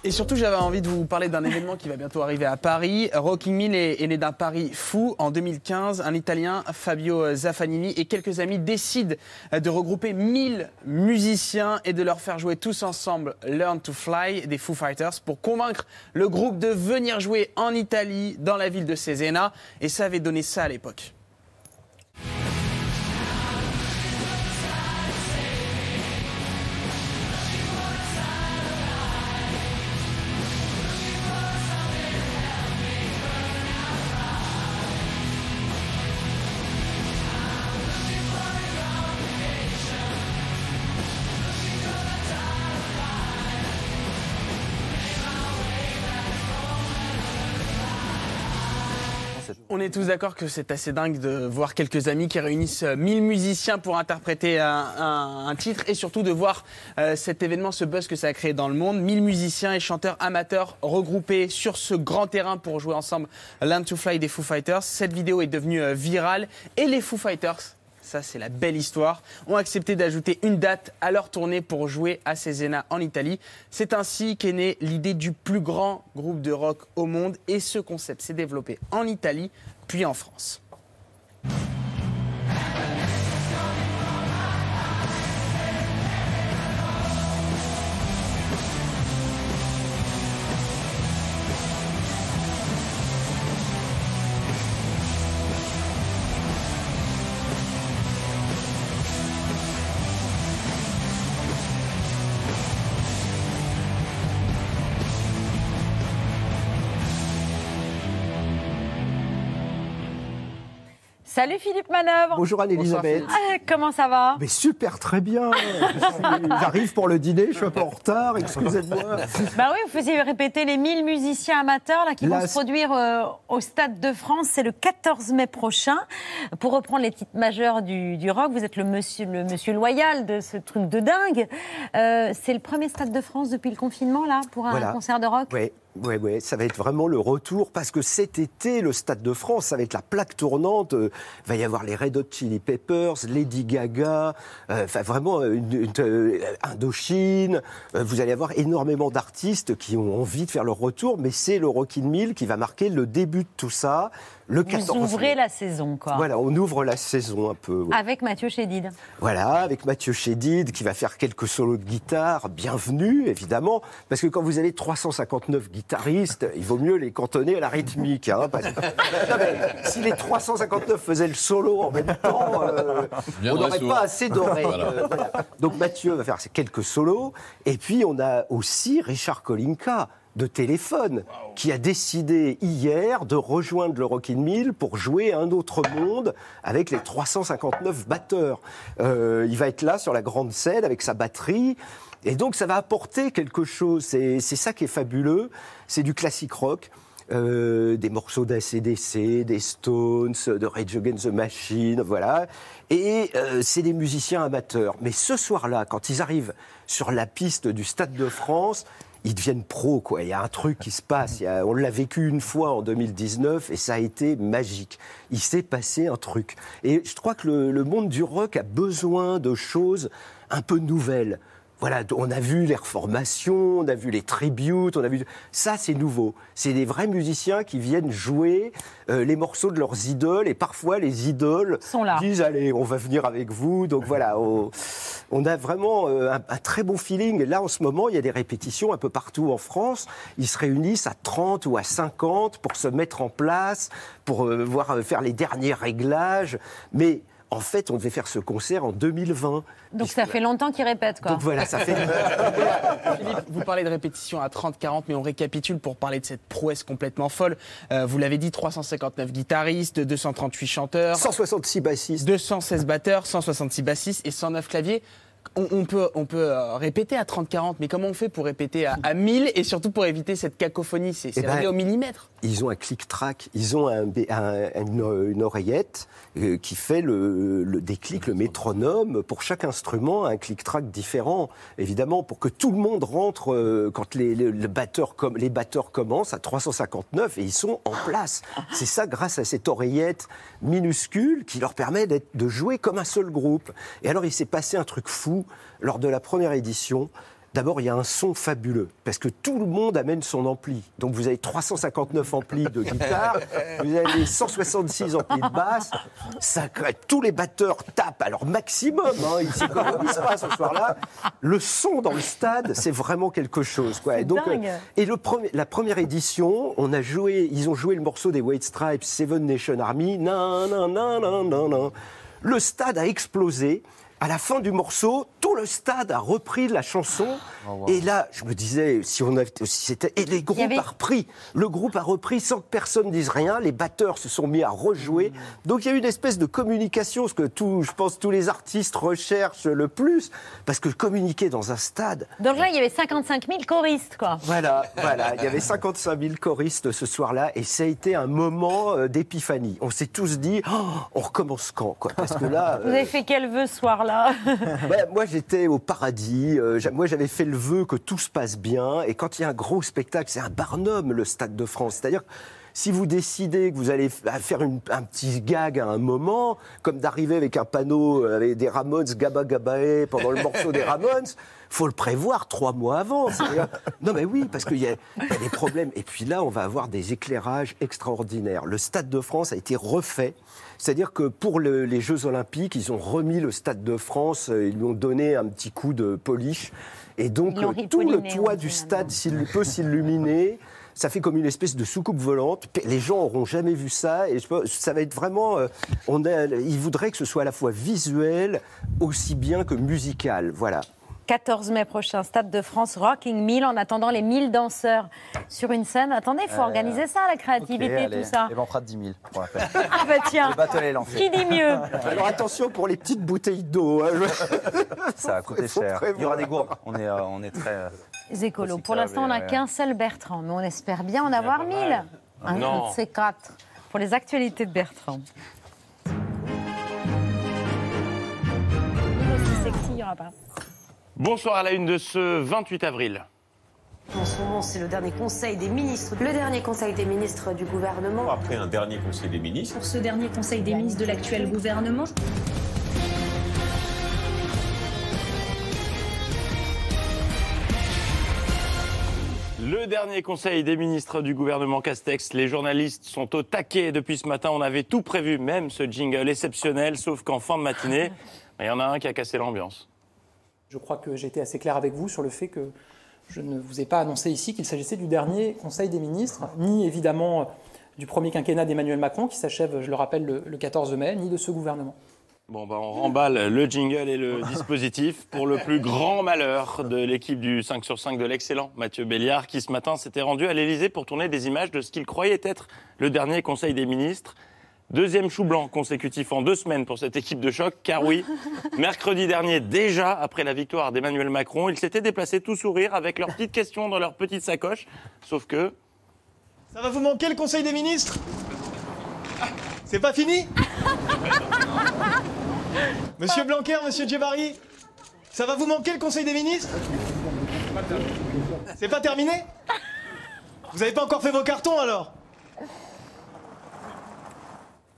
Et surtout, j'avais envie de vous parler d'un événement qui va bientôt arriver à Paris. Rocking Mill est, né d'un pari fou. En 2015, un Italien, Fabio Zaffanini, et quelques amis décident de regrouper 1000 musiciens et de leur faire jouer tous ensemble Learn to Fly des Foo Fighters pour convaincre le groupe de venir jouer en Italie, dans la ville de Cesena. Et ça avait donné ça à l'époque. Tous d'accord que c'est assez dingue de voir quelques amis qui réunissent euh, 1000 musiciens pour interpréter un titre et surtout de voir euh, cet événement, ce buzz que ça a créé dans le monde. 1000 musiciens et chanteurs amateurs regroupés sur ce grand terrain pour jouer ensemble Learn to Fly des Foo Fighters. Cette vidéo est devenue euh, virale et les Foo Fighters ça c'est la belle histoire, ont accepté d'ajouter une date à leur tournée pour jouer à Cesena en Italie. C'est ainsi qu'est née l'idée du plus grand groupe de rock au monde et ce concept s'est développé en Italie puis en France. Salut Philippe Manœuvre. Bonjour Anne-Elisabeth. Ah, comment ça va? Mais super, très bien. J'arrive pour le dîner, je suis un peu en retard, excusez-moi. Bah oui, vous faisiez répéter les 1000 musiciens amateurs là, qui Là, vont se produire euh, au Stade de France. C'est le 14 mai prochain. Pour reprendre les titres majeurs du, du rock, vous êtes le monsieur, le monsieur loyal de ce truc de dingue. Euh, c'est le premier Stade de France depuis le confinement, là, pour un Voilà. concert de rock? Oui, oui, oui, ça va être vraiment le retour parce que cet été, le Stade de France, ça va être la plaque tournante. Euh, va y avoir les Red Hot Chili Peppers, Lady Gaga, euh, enfin vraiment euh, Indochine. Vous allez avoir énormément d'artistes qui ont envie de faire leur retour, mais c'est le Rockin' Mill qui va marquer le début de tout ça, le Vous 14 ouvrez mai. la saison, quoi. Voilà, on ouvre la saison un peu. ouais. Avec Mathieu Chédid. Voilà, avec Mathieu Chédid qui va faire quelques solos de guitare, bienvenue évidemment, parce que quand vous avez 359 guitaristes, il vaut mieux les cantonner à la rythmique. hein, parce que- Non, mais si les 359 faisaient le solo en même temps, euh, on aurait n'aurait pas assez d'oreilles. Voilà. Euh, voilà. Donc Mathieu va faire ces quelques solos, et puis on a aussi Richard Kolinka de téléphone, qui a décidé hier de rejoindre le Rockin' Mill pour jouer un autre monde avec les 359 batteurs. Euh, il va être là sur la grande scène avec sa batterie. Et donc ça va apporter quelque chose. C'est ça qui est fabuleux. C'est du classique rock. euh, des morceaux d'ACDC, des Stones, de Rage Against the Machine, voilà. Et euh, c'est des musiciens amateurs. Mais ce soir-là, quand ils arrivent sur la piste du Stade de France, ils deviennent pros, quoi. Il y a un truc qui se passe. On l'a vécu une fois en 2019 et ça a été magique. Il s'est passé un truc. Et je crois que le monde du rock a besoin de choses un peu nouvelles. Voilà, on a vu les reformations, on a vu les tributes, on a vu ça, c'est nouveau. C'est des vrais musiciens qui viennent jouer euh, les morceaux de leurs idoles et parfois les idoles disent allez, on va venir avec vous. Donc voilà, on, on a vraiment euh, un, un très bon feeling. Et là, en ce moment, il y a des répétitions un peu partout en France. Ils se réunissent à 30 ou à 50 pour se mettre en place, pour euh, voir euh, faire les derniers réglages. Mais En fait, on devait faire ce concert en 2020. Donc ça fait longtemps qu'ils répètent, quoi. Donc voilà, ça fait. Philippe, vous parlez de répétition à 30-40, mais on récapitule pour parler de cette prouesse complètement folle. Euh, vous l'avez dit, 359 guitaristes, 238 chanteurs, 166 bassistes, 216 batteurs, 166 bassistes et 109 claviers. On, on peut, on peut euh, répéter à 30-40, mais comment on fait pour répéter à, à 1000 et surtout pour éviter cette cacophonie? C'est Eh ben, au millimètre. Ils ont un clic-track, ils ont un, un- une, une oreillette euh, qui fait le, le déclic, le métronome. Pour chaque instrument, un clic-track différent, évidemment, pour que tout le monde rentre euh, quand les, les- le batteur com- les batteurs commencent à 359 et ils sont en place. C'est ça grâce à cette oreillette minuscule qui leur permet de jouer comme un seul groupe. Et alors, il s'est passé un truc fou lors de la première édition. D'abord, il y a un son fabuleux, parce que tout le monde amène son ampli. Donc vous avez 359 amplis de guitare, vous avez 166 amplis de basse, ça, tous les batteurs tapent à leur maximum, hein, ils s'économisent pas ce soir-là? Le son dans le stade, c'est vraiment quelque chose. Quoi. Et, donc, dingue. euh, et le premier- la première édition, on a joué, ils ont joué le morceau des White Stripes, Seven Nation Army, nan, nan, nan, nan, nan, nan. Le stade a explosé. À la fin du morceau, tout le stade a repris la chanson. Et là, je me disais, si on avait, si c'était, et les groupes avait- a repris. Le groupe a repris sans que personne dise rien. Les batteurs se sont mis à rejouer. Donc il y a eu une espèce de communication, ce que tout, je pense, tous les artistes recherchent le plus, parce que communiquer dans un stade, Donc là, il y avait 55 000 choristes, quoi. voilà, voilà. Il y avait 55 000 choristes ce soir-là et ça a été un moment euh, d'épiphanie. On s'est tous dit, Oh, on recommence quand quoi Parce que là, Vous avez fait quel vœu ce soir-là? Bah, moi, j'étais au paradis. euh, moi, j'avais fait le vœu que tout se passe bien. Et quand il y a un gros spectacle, c'est un barnum, le Stade de France. C'est-à-dire, si vous décidez que vous allez faire une- un petit gag à un moment, comme d'arriver avec un panneau euh, avec des Ramones Gaba Gabae pendant le morceau des Ramones, faut le prévoir trois mois avant. Non, mais oui, parce qu'il y, a il y a des problèmes. Et puis là, on va avoir des éclairages extraordinaires. Le Stade de France a été refait. C'est-à-dire que pour le- les Jeux Olympiques, ils ont remis le Stade de France, euh, ils lui ont donné un petit coup de polish. Et donc, euh, tout le toit dit du stade s'il peut s'illuminer. Ça fait comme une espèce de soucoupe volante. Les gens n'auront jamais vu ça. Et je pense- ça va être vraiment. euh, on a, ils voudraient que ce soit à la fois visuel aussi bien que musical. Voilà. 14 mai prochain, Stade de France, Rocking 1000, en attendant les 1000 danseurs sur une scène. Attendez, il faut Euh, organiser ça, la créativité, allez. tout ça. Et ben, on fera 10 000 pour la. Ah bah tiens, Le qui dit mieux Alors attention pour les petites bouteilles d'eau. hein. Ça va coûter cher. Il y aura des gourdes. On est, euh, on est très. euh, Les écolos. Pour l'instant, on n'a ouais. qu'un seul Bertrand, mais on espère bien en avoir 1000. Un Non. de ces quatre. Pour les actualités de Bertrand. Aussi sexy, il n'y aura pas? Bonsoir à la une de ce 28 avril. En ce moment, c'est le dernier conseil des ministres. Le dernier conseil des ministres du gouvernement. Après un dernier conseil des ministres. Pour ce dernier conseil des ministres de l'actuel gouvernement, Le dernier conseil des ministres du gouvernement Castex, les journalistes sont au taquet depuis ce matin. On avait tout prévu, même ce jingle exceptionnel, sauf qu'en fin de matinée, il y en a un qui a cassé l'ambiance. Je crois que j'ai été assez clair avec vous sur le fait que je ne vous ai pas annoncé ici qu'il s'agissait du dernier Conseil des ministres, ni évidemment euh, du premier quinquennat d'Emmanuel Macron, qui s'achève, je le rappelle, le, le 14 mai, ni de ce gouvernement. Bon, bah, on remballe le jingle et le dispositif pour le plus grand malheur de l'équipe du 5 sur 5 de l'excellent Mathieu Béliard, qui ce matin s'était rendu à l'Élysée pour tourner des images de ce qu'il croyait être le dernier Conseil des ministres. Deuxième chou blanc consécutif en deux semaines pour cette équipe de choc, car oui, mercredi dernier, déjà après la victoire d'Emmanuel Macron, ils s'étaient déplacés tout sourire avec leurs petites questions dans leurs petites sacoches, sauf que Ça va vous manquer le Conseil des ministres? C'est pas fini? Monsieur Blanquer, Monsieur Djebari, ça va vous manquer le Conseil des ministres? C'est pas terminé? Vous avez pas encore fait vos cartons alors?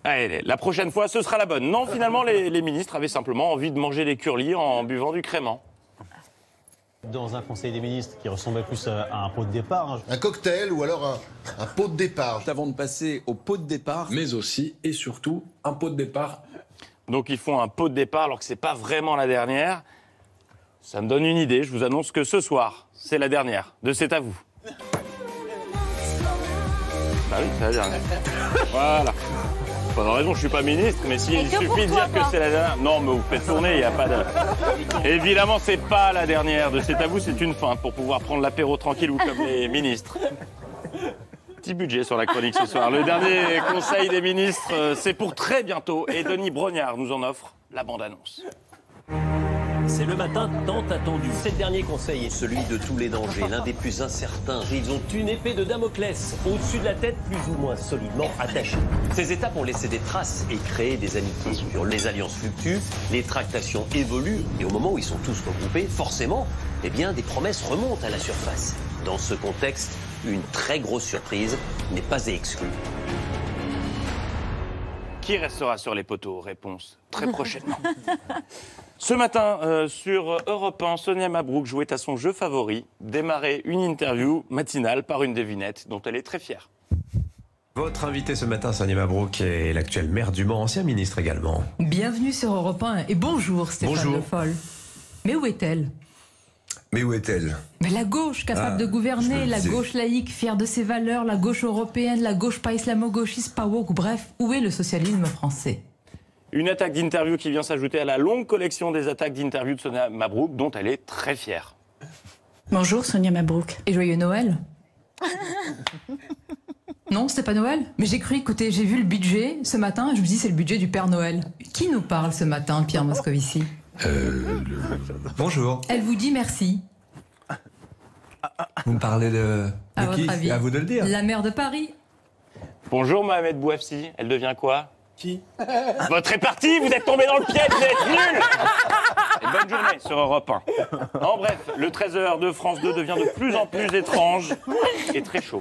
Allez, la prochaine fois, ce sera la bonne. Non, finalement, les, les ministres avaient simplement envie de manger des curlis en buvant du crément. Dans un conseil des ministres qui ressemblait plus à à un pot de départ. hein. Un cocktail ou alors un, un pot de départ. Avant de passer au pot de départ, mais aussi et surtout un pot de départ. Donc ils font un pot de départ alors que c'est pas vraiment la dernière. Ça me donne une idée. Je vous annonce que ce soir, c'est la dernière. De C'est à vous. Bah oui, c'est la dernière. Voilà. Pas de raison, je suis pas ministre, mais que suffit de dire que c'est la dernière. Non, mais vous faites tourner, il n'y a pas de. Évidemment, c'est pas la dernière de C'est à vous, c'est une fin pour pouvoir prendre l'apéro tranquille ou comme les ministres. Petit budget sur la chronique ce soir. Le dernier conseil des ministres, euh, c'est pour très bientôt et Denis Brognard nous en offre la bande-annonce. C'est le matin tant attendu. C'est le dernier conseil est celui de tous les dangers, l'un des plus incertains. Ils ont une épée de Damoclès au-dessus de la tête, plus ou moins solidement attachée. Ces étapes ont laissé des traces et créé des amitiés. Les alliances fluctuent, les tractations évoluent, et au moment où ils sont tous regroupés, forcément, eh bien, des promesses remontent à la surface. Dans ce contexte, une très grosse surprise n'est pas exclue. Qui restera sur les poteaux? Réponse très prochainement. Ce matin, euh, sur Europe 1, Sonia Mabrouk jouait à son jeu favori, démarrer une interview matinale par une devinette dont elle est très fière. Votre invité ce matin, Sonia Mabrouk, est l'actuel maire du Mans, ancien ministre également. Bienvenue sur Europe 1 et bonjour Stéphane Bonjour. Le Foll. Mais où est-elle? Mais où est-elle? Mais la gauche capable Ah, de me gouverner, la gauche laïque fière de ses valeurs, la gauche européenne, la gauche pas islamo-gauchiste, pas woke, bref, où est le socialisme français? Une attaque d'interview qui vient s'ajouter à la longue collection des attaques d'interview de Sonia Mabrouk dont elle est très fière. Bonjour Sonia Mabrouk. Et joyeux Noël Non, c'est pas Noël? Mais j'ai cru, écoutez, j'ai vu le budget ce matin, je me dis c'est le budget du Père Noël. Qui nous parle ce matin, Pierre Moscovici? Bonjour. Elle vous dit merci. Vous me parlez de, À de votre qui? avis À vous de le dire. La maire de Paris. Bonjour Mohamed Bouafsi, elle devient quoi? Qui Votre répartie, vous êtes tombé dans le piège, vous êtes nuls Et bonne journée sur Europe 1. En bref, le 13h de France 2 devient de plus en plus étrange et très chaud.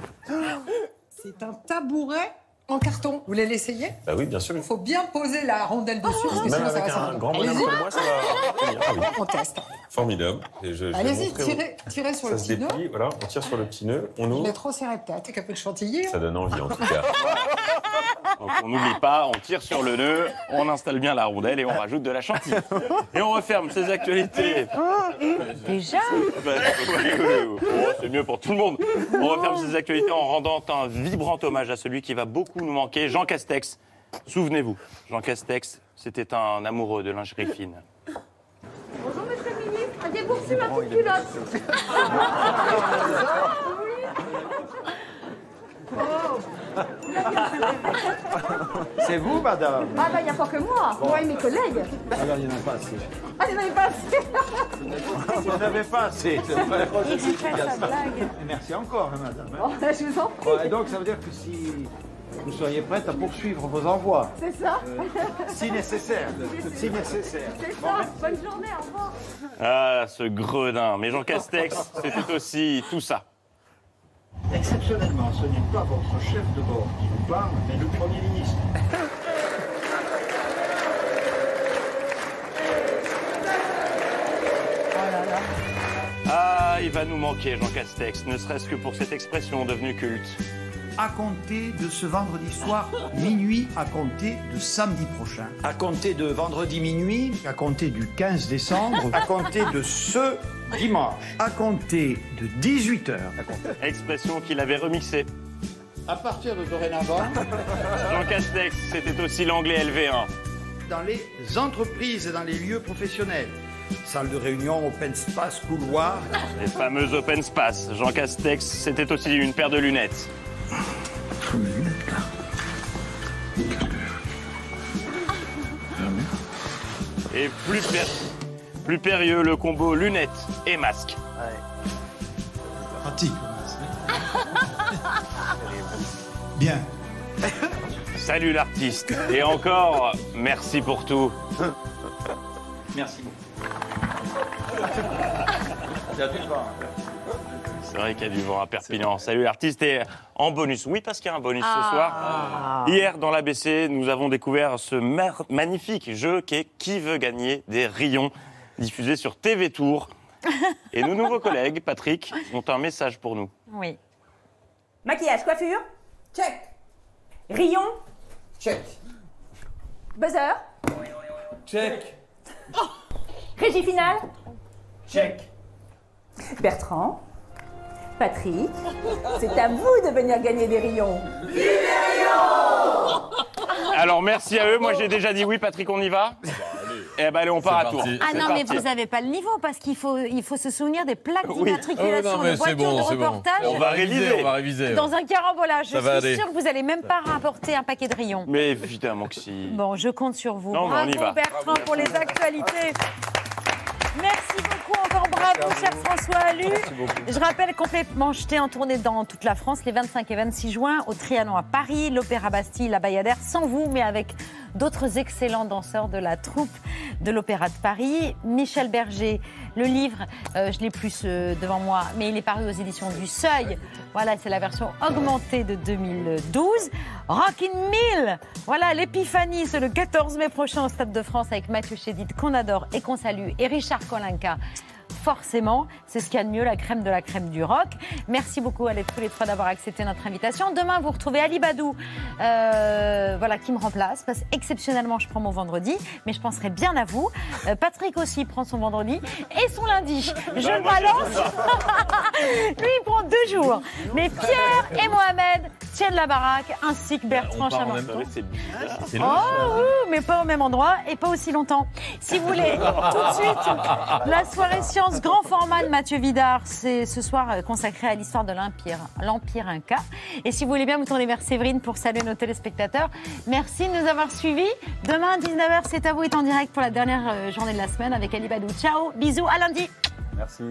C'est un tabouret en carton. Vous voulez l'essayer Bah oui, bien sûr. Il faut bien poser la rondelle dessus. parce que Même sinon, ça avec va un s'envoler. grand bonhomme Allez-y. comme moi, ça va tenir. Ah oui. On teste. Formidable. Et je- je vais Allez-y, montrer tirez, tirez sur ça le se petit nœud. déplie, voilà, on tire sur le petit nœud, on Il est ouvre. trop serré peut-être. Avec un peu de chantilly. Ça donne envie en tout cas. Donc on n'oublie pas, on tire sur le nœud, on installe bien la rondelle et on rajoute de la chantilly. Et on referme ces actualités. Déjà? Bah, oui, oui, oui. Oh, c'est mieux pour tout le monde. On referme ces actualités en rendant un vibrant hommage à celui qui va beaucoup nous manquer, Jean Castex. Souvenez-vous, Jean Castex, c'était un amoureux de lingerie fine. Bonjour, monsieur le ministre. Aviez-vous reçu ma petite culotte C'est vous, madame Ah, bah, il n'y a pas que moi. Moi et mes collègues. Alors, il n'y en a pas assez. Ah, il n'y en avait pas assez. Il n'y en avait pas assez. c'est vrai. Il fait sa blague. Et Merci encore, hein, madame. Bon, je vous en prie. Ouais, donc, ça veut dire que si vous seriez prête à poursuivre vos envois, C'est ça. euh, si nécessaire, si nécessaire. C'est ça. Bonne journée, au revoir. Ah, ce gredin. Mais Jean Castex, c'était aussi tout ça. Exceptionnellement, ce n'est pas votre chef de bord qui vous parle, mais le Premier ministre. Ah, il va nous manquer, Jean Castex, ne serait-ce que pour cette expression devenue culte. À compter de ce vendredi soir, minuit, à compter de samedi prochain. À compter de vendredi minuit, à compter du 15 décembre, à compter de ce dimanche. À compter de 18h. Expression qu'il avait remixée. À partir de dorénavant, Jean Castex, c'était aussi l'anglais LV1. dans les entreprises et dans les lieux professionnels. Salle de réunion, open space, couloir. Les fameux open space. Jean Castex, c'était aussi une paire de lunettes. Et plus, pér- plus périlleux, le combo lunettes et masque. Pratique. Bien. Salut l'artiste. Et encore, merci pour tout. Merci beaucoup. C'est vrai qu'il y a du vent à Perpignan. Salut l'artiste. Et en bonus, oui, parce qu'il y a un bonus Ah. ce soir. Hier, dans l'ABC, nous avons découvert ce magnifique jeu qui est Qui veut gagner des rayons, diffusé sur TV Tour. Et nos nouveaux collègues, Patrick, ont un message pour nous. Oui. Maquillage, coiffure? Check. Rayon? Check. Buzzer? Check. Régie finale? Check. Bertrand? Patrick C'est à vous de venir gagner des rayons Alors merci à eux. Moi j'ai déjà dit oui, Patrick, on y va. Eh ben allez, on part à Tours. Ah non, mais vous n'avez pas le niveau parce qu'il faut, il faut se souvenir des plaques Oui. d'immatriculation Oh, de voitures bon, de reportage. On va réviser, on va réviser. Dans un carambolage. Je suis sûre que vous n'allez même pas rapporter un paquet de rayons. Mais évidemment que si. Bon, je compte sur vous. Non, mais on y bravo va. Bertrand pour les actualités. Encore, bravo cher François Allu. Je rappelle complètement jeté en tournée dans toute la France les 25 et 26 juin au Trianon à Paris, l'Opéra Bastille, la Bayadère, sans vous, mais avec d'autres excellents danseurs de la troupe de l'Opéra de Paris. Michel Berger, le livre, euh, je l'ai plus euh, devant moi, mais il est paru aux éditions du Seuil. Voilà, c'est la version augmentée de 2012. Rockin' Mill, voilà, l'épiphanie, c'est le 14 mai prochain au Stade de France avec Mathieu Chédid, qu'on adore et qu'on salue, et Richard Kolinka. Forcément, c'est ce qu'il y a de mieux, la crème de la crème du rock. Merci beaucoup à les- tous les trois d'avoir accepté notre invitation. Demain, vous retrouvez Ali Badou, euh, voilà, qui me remplace, parce qu'exceptionnellement, je prends mon vendredi, mais je penserai bien à vous. Euh, Patrick aussi prend son vendredi et son lundi. Je le balance. Lui, il prend deux jours. Mais Pierre et Mohamed tiennent la baraque, ainsi que Bertrand Chamartin. C'est Oh, oui, mais pas au même endroit et pas aussi longtemps. Si vous voulez, tout de suite, la soirée science grand format de Mathieu Vidard, c'est ce soir consacré à l'histoire de l'Empire, l'Empire Inca. Et si vous voulez bien vous tourner vers Séverine pour saluer nos téléspectateurs, merci de nous avoir suivis. Demain, 19h, c'est à vous, est en direct pour la dernière euh, journée de la semaine avec Ali Badou. Ciao, bisous, à lundi. Merci.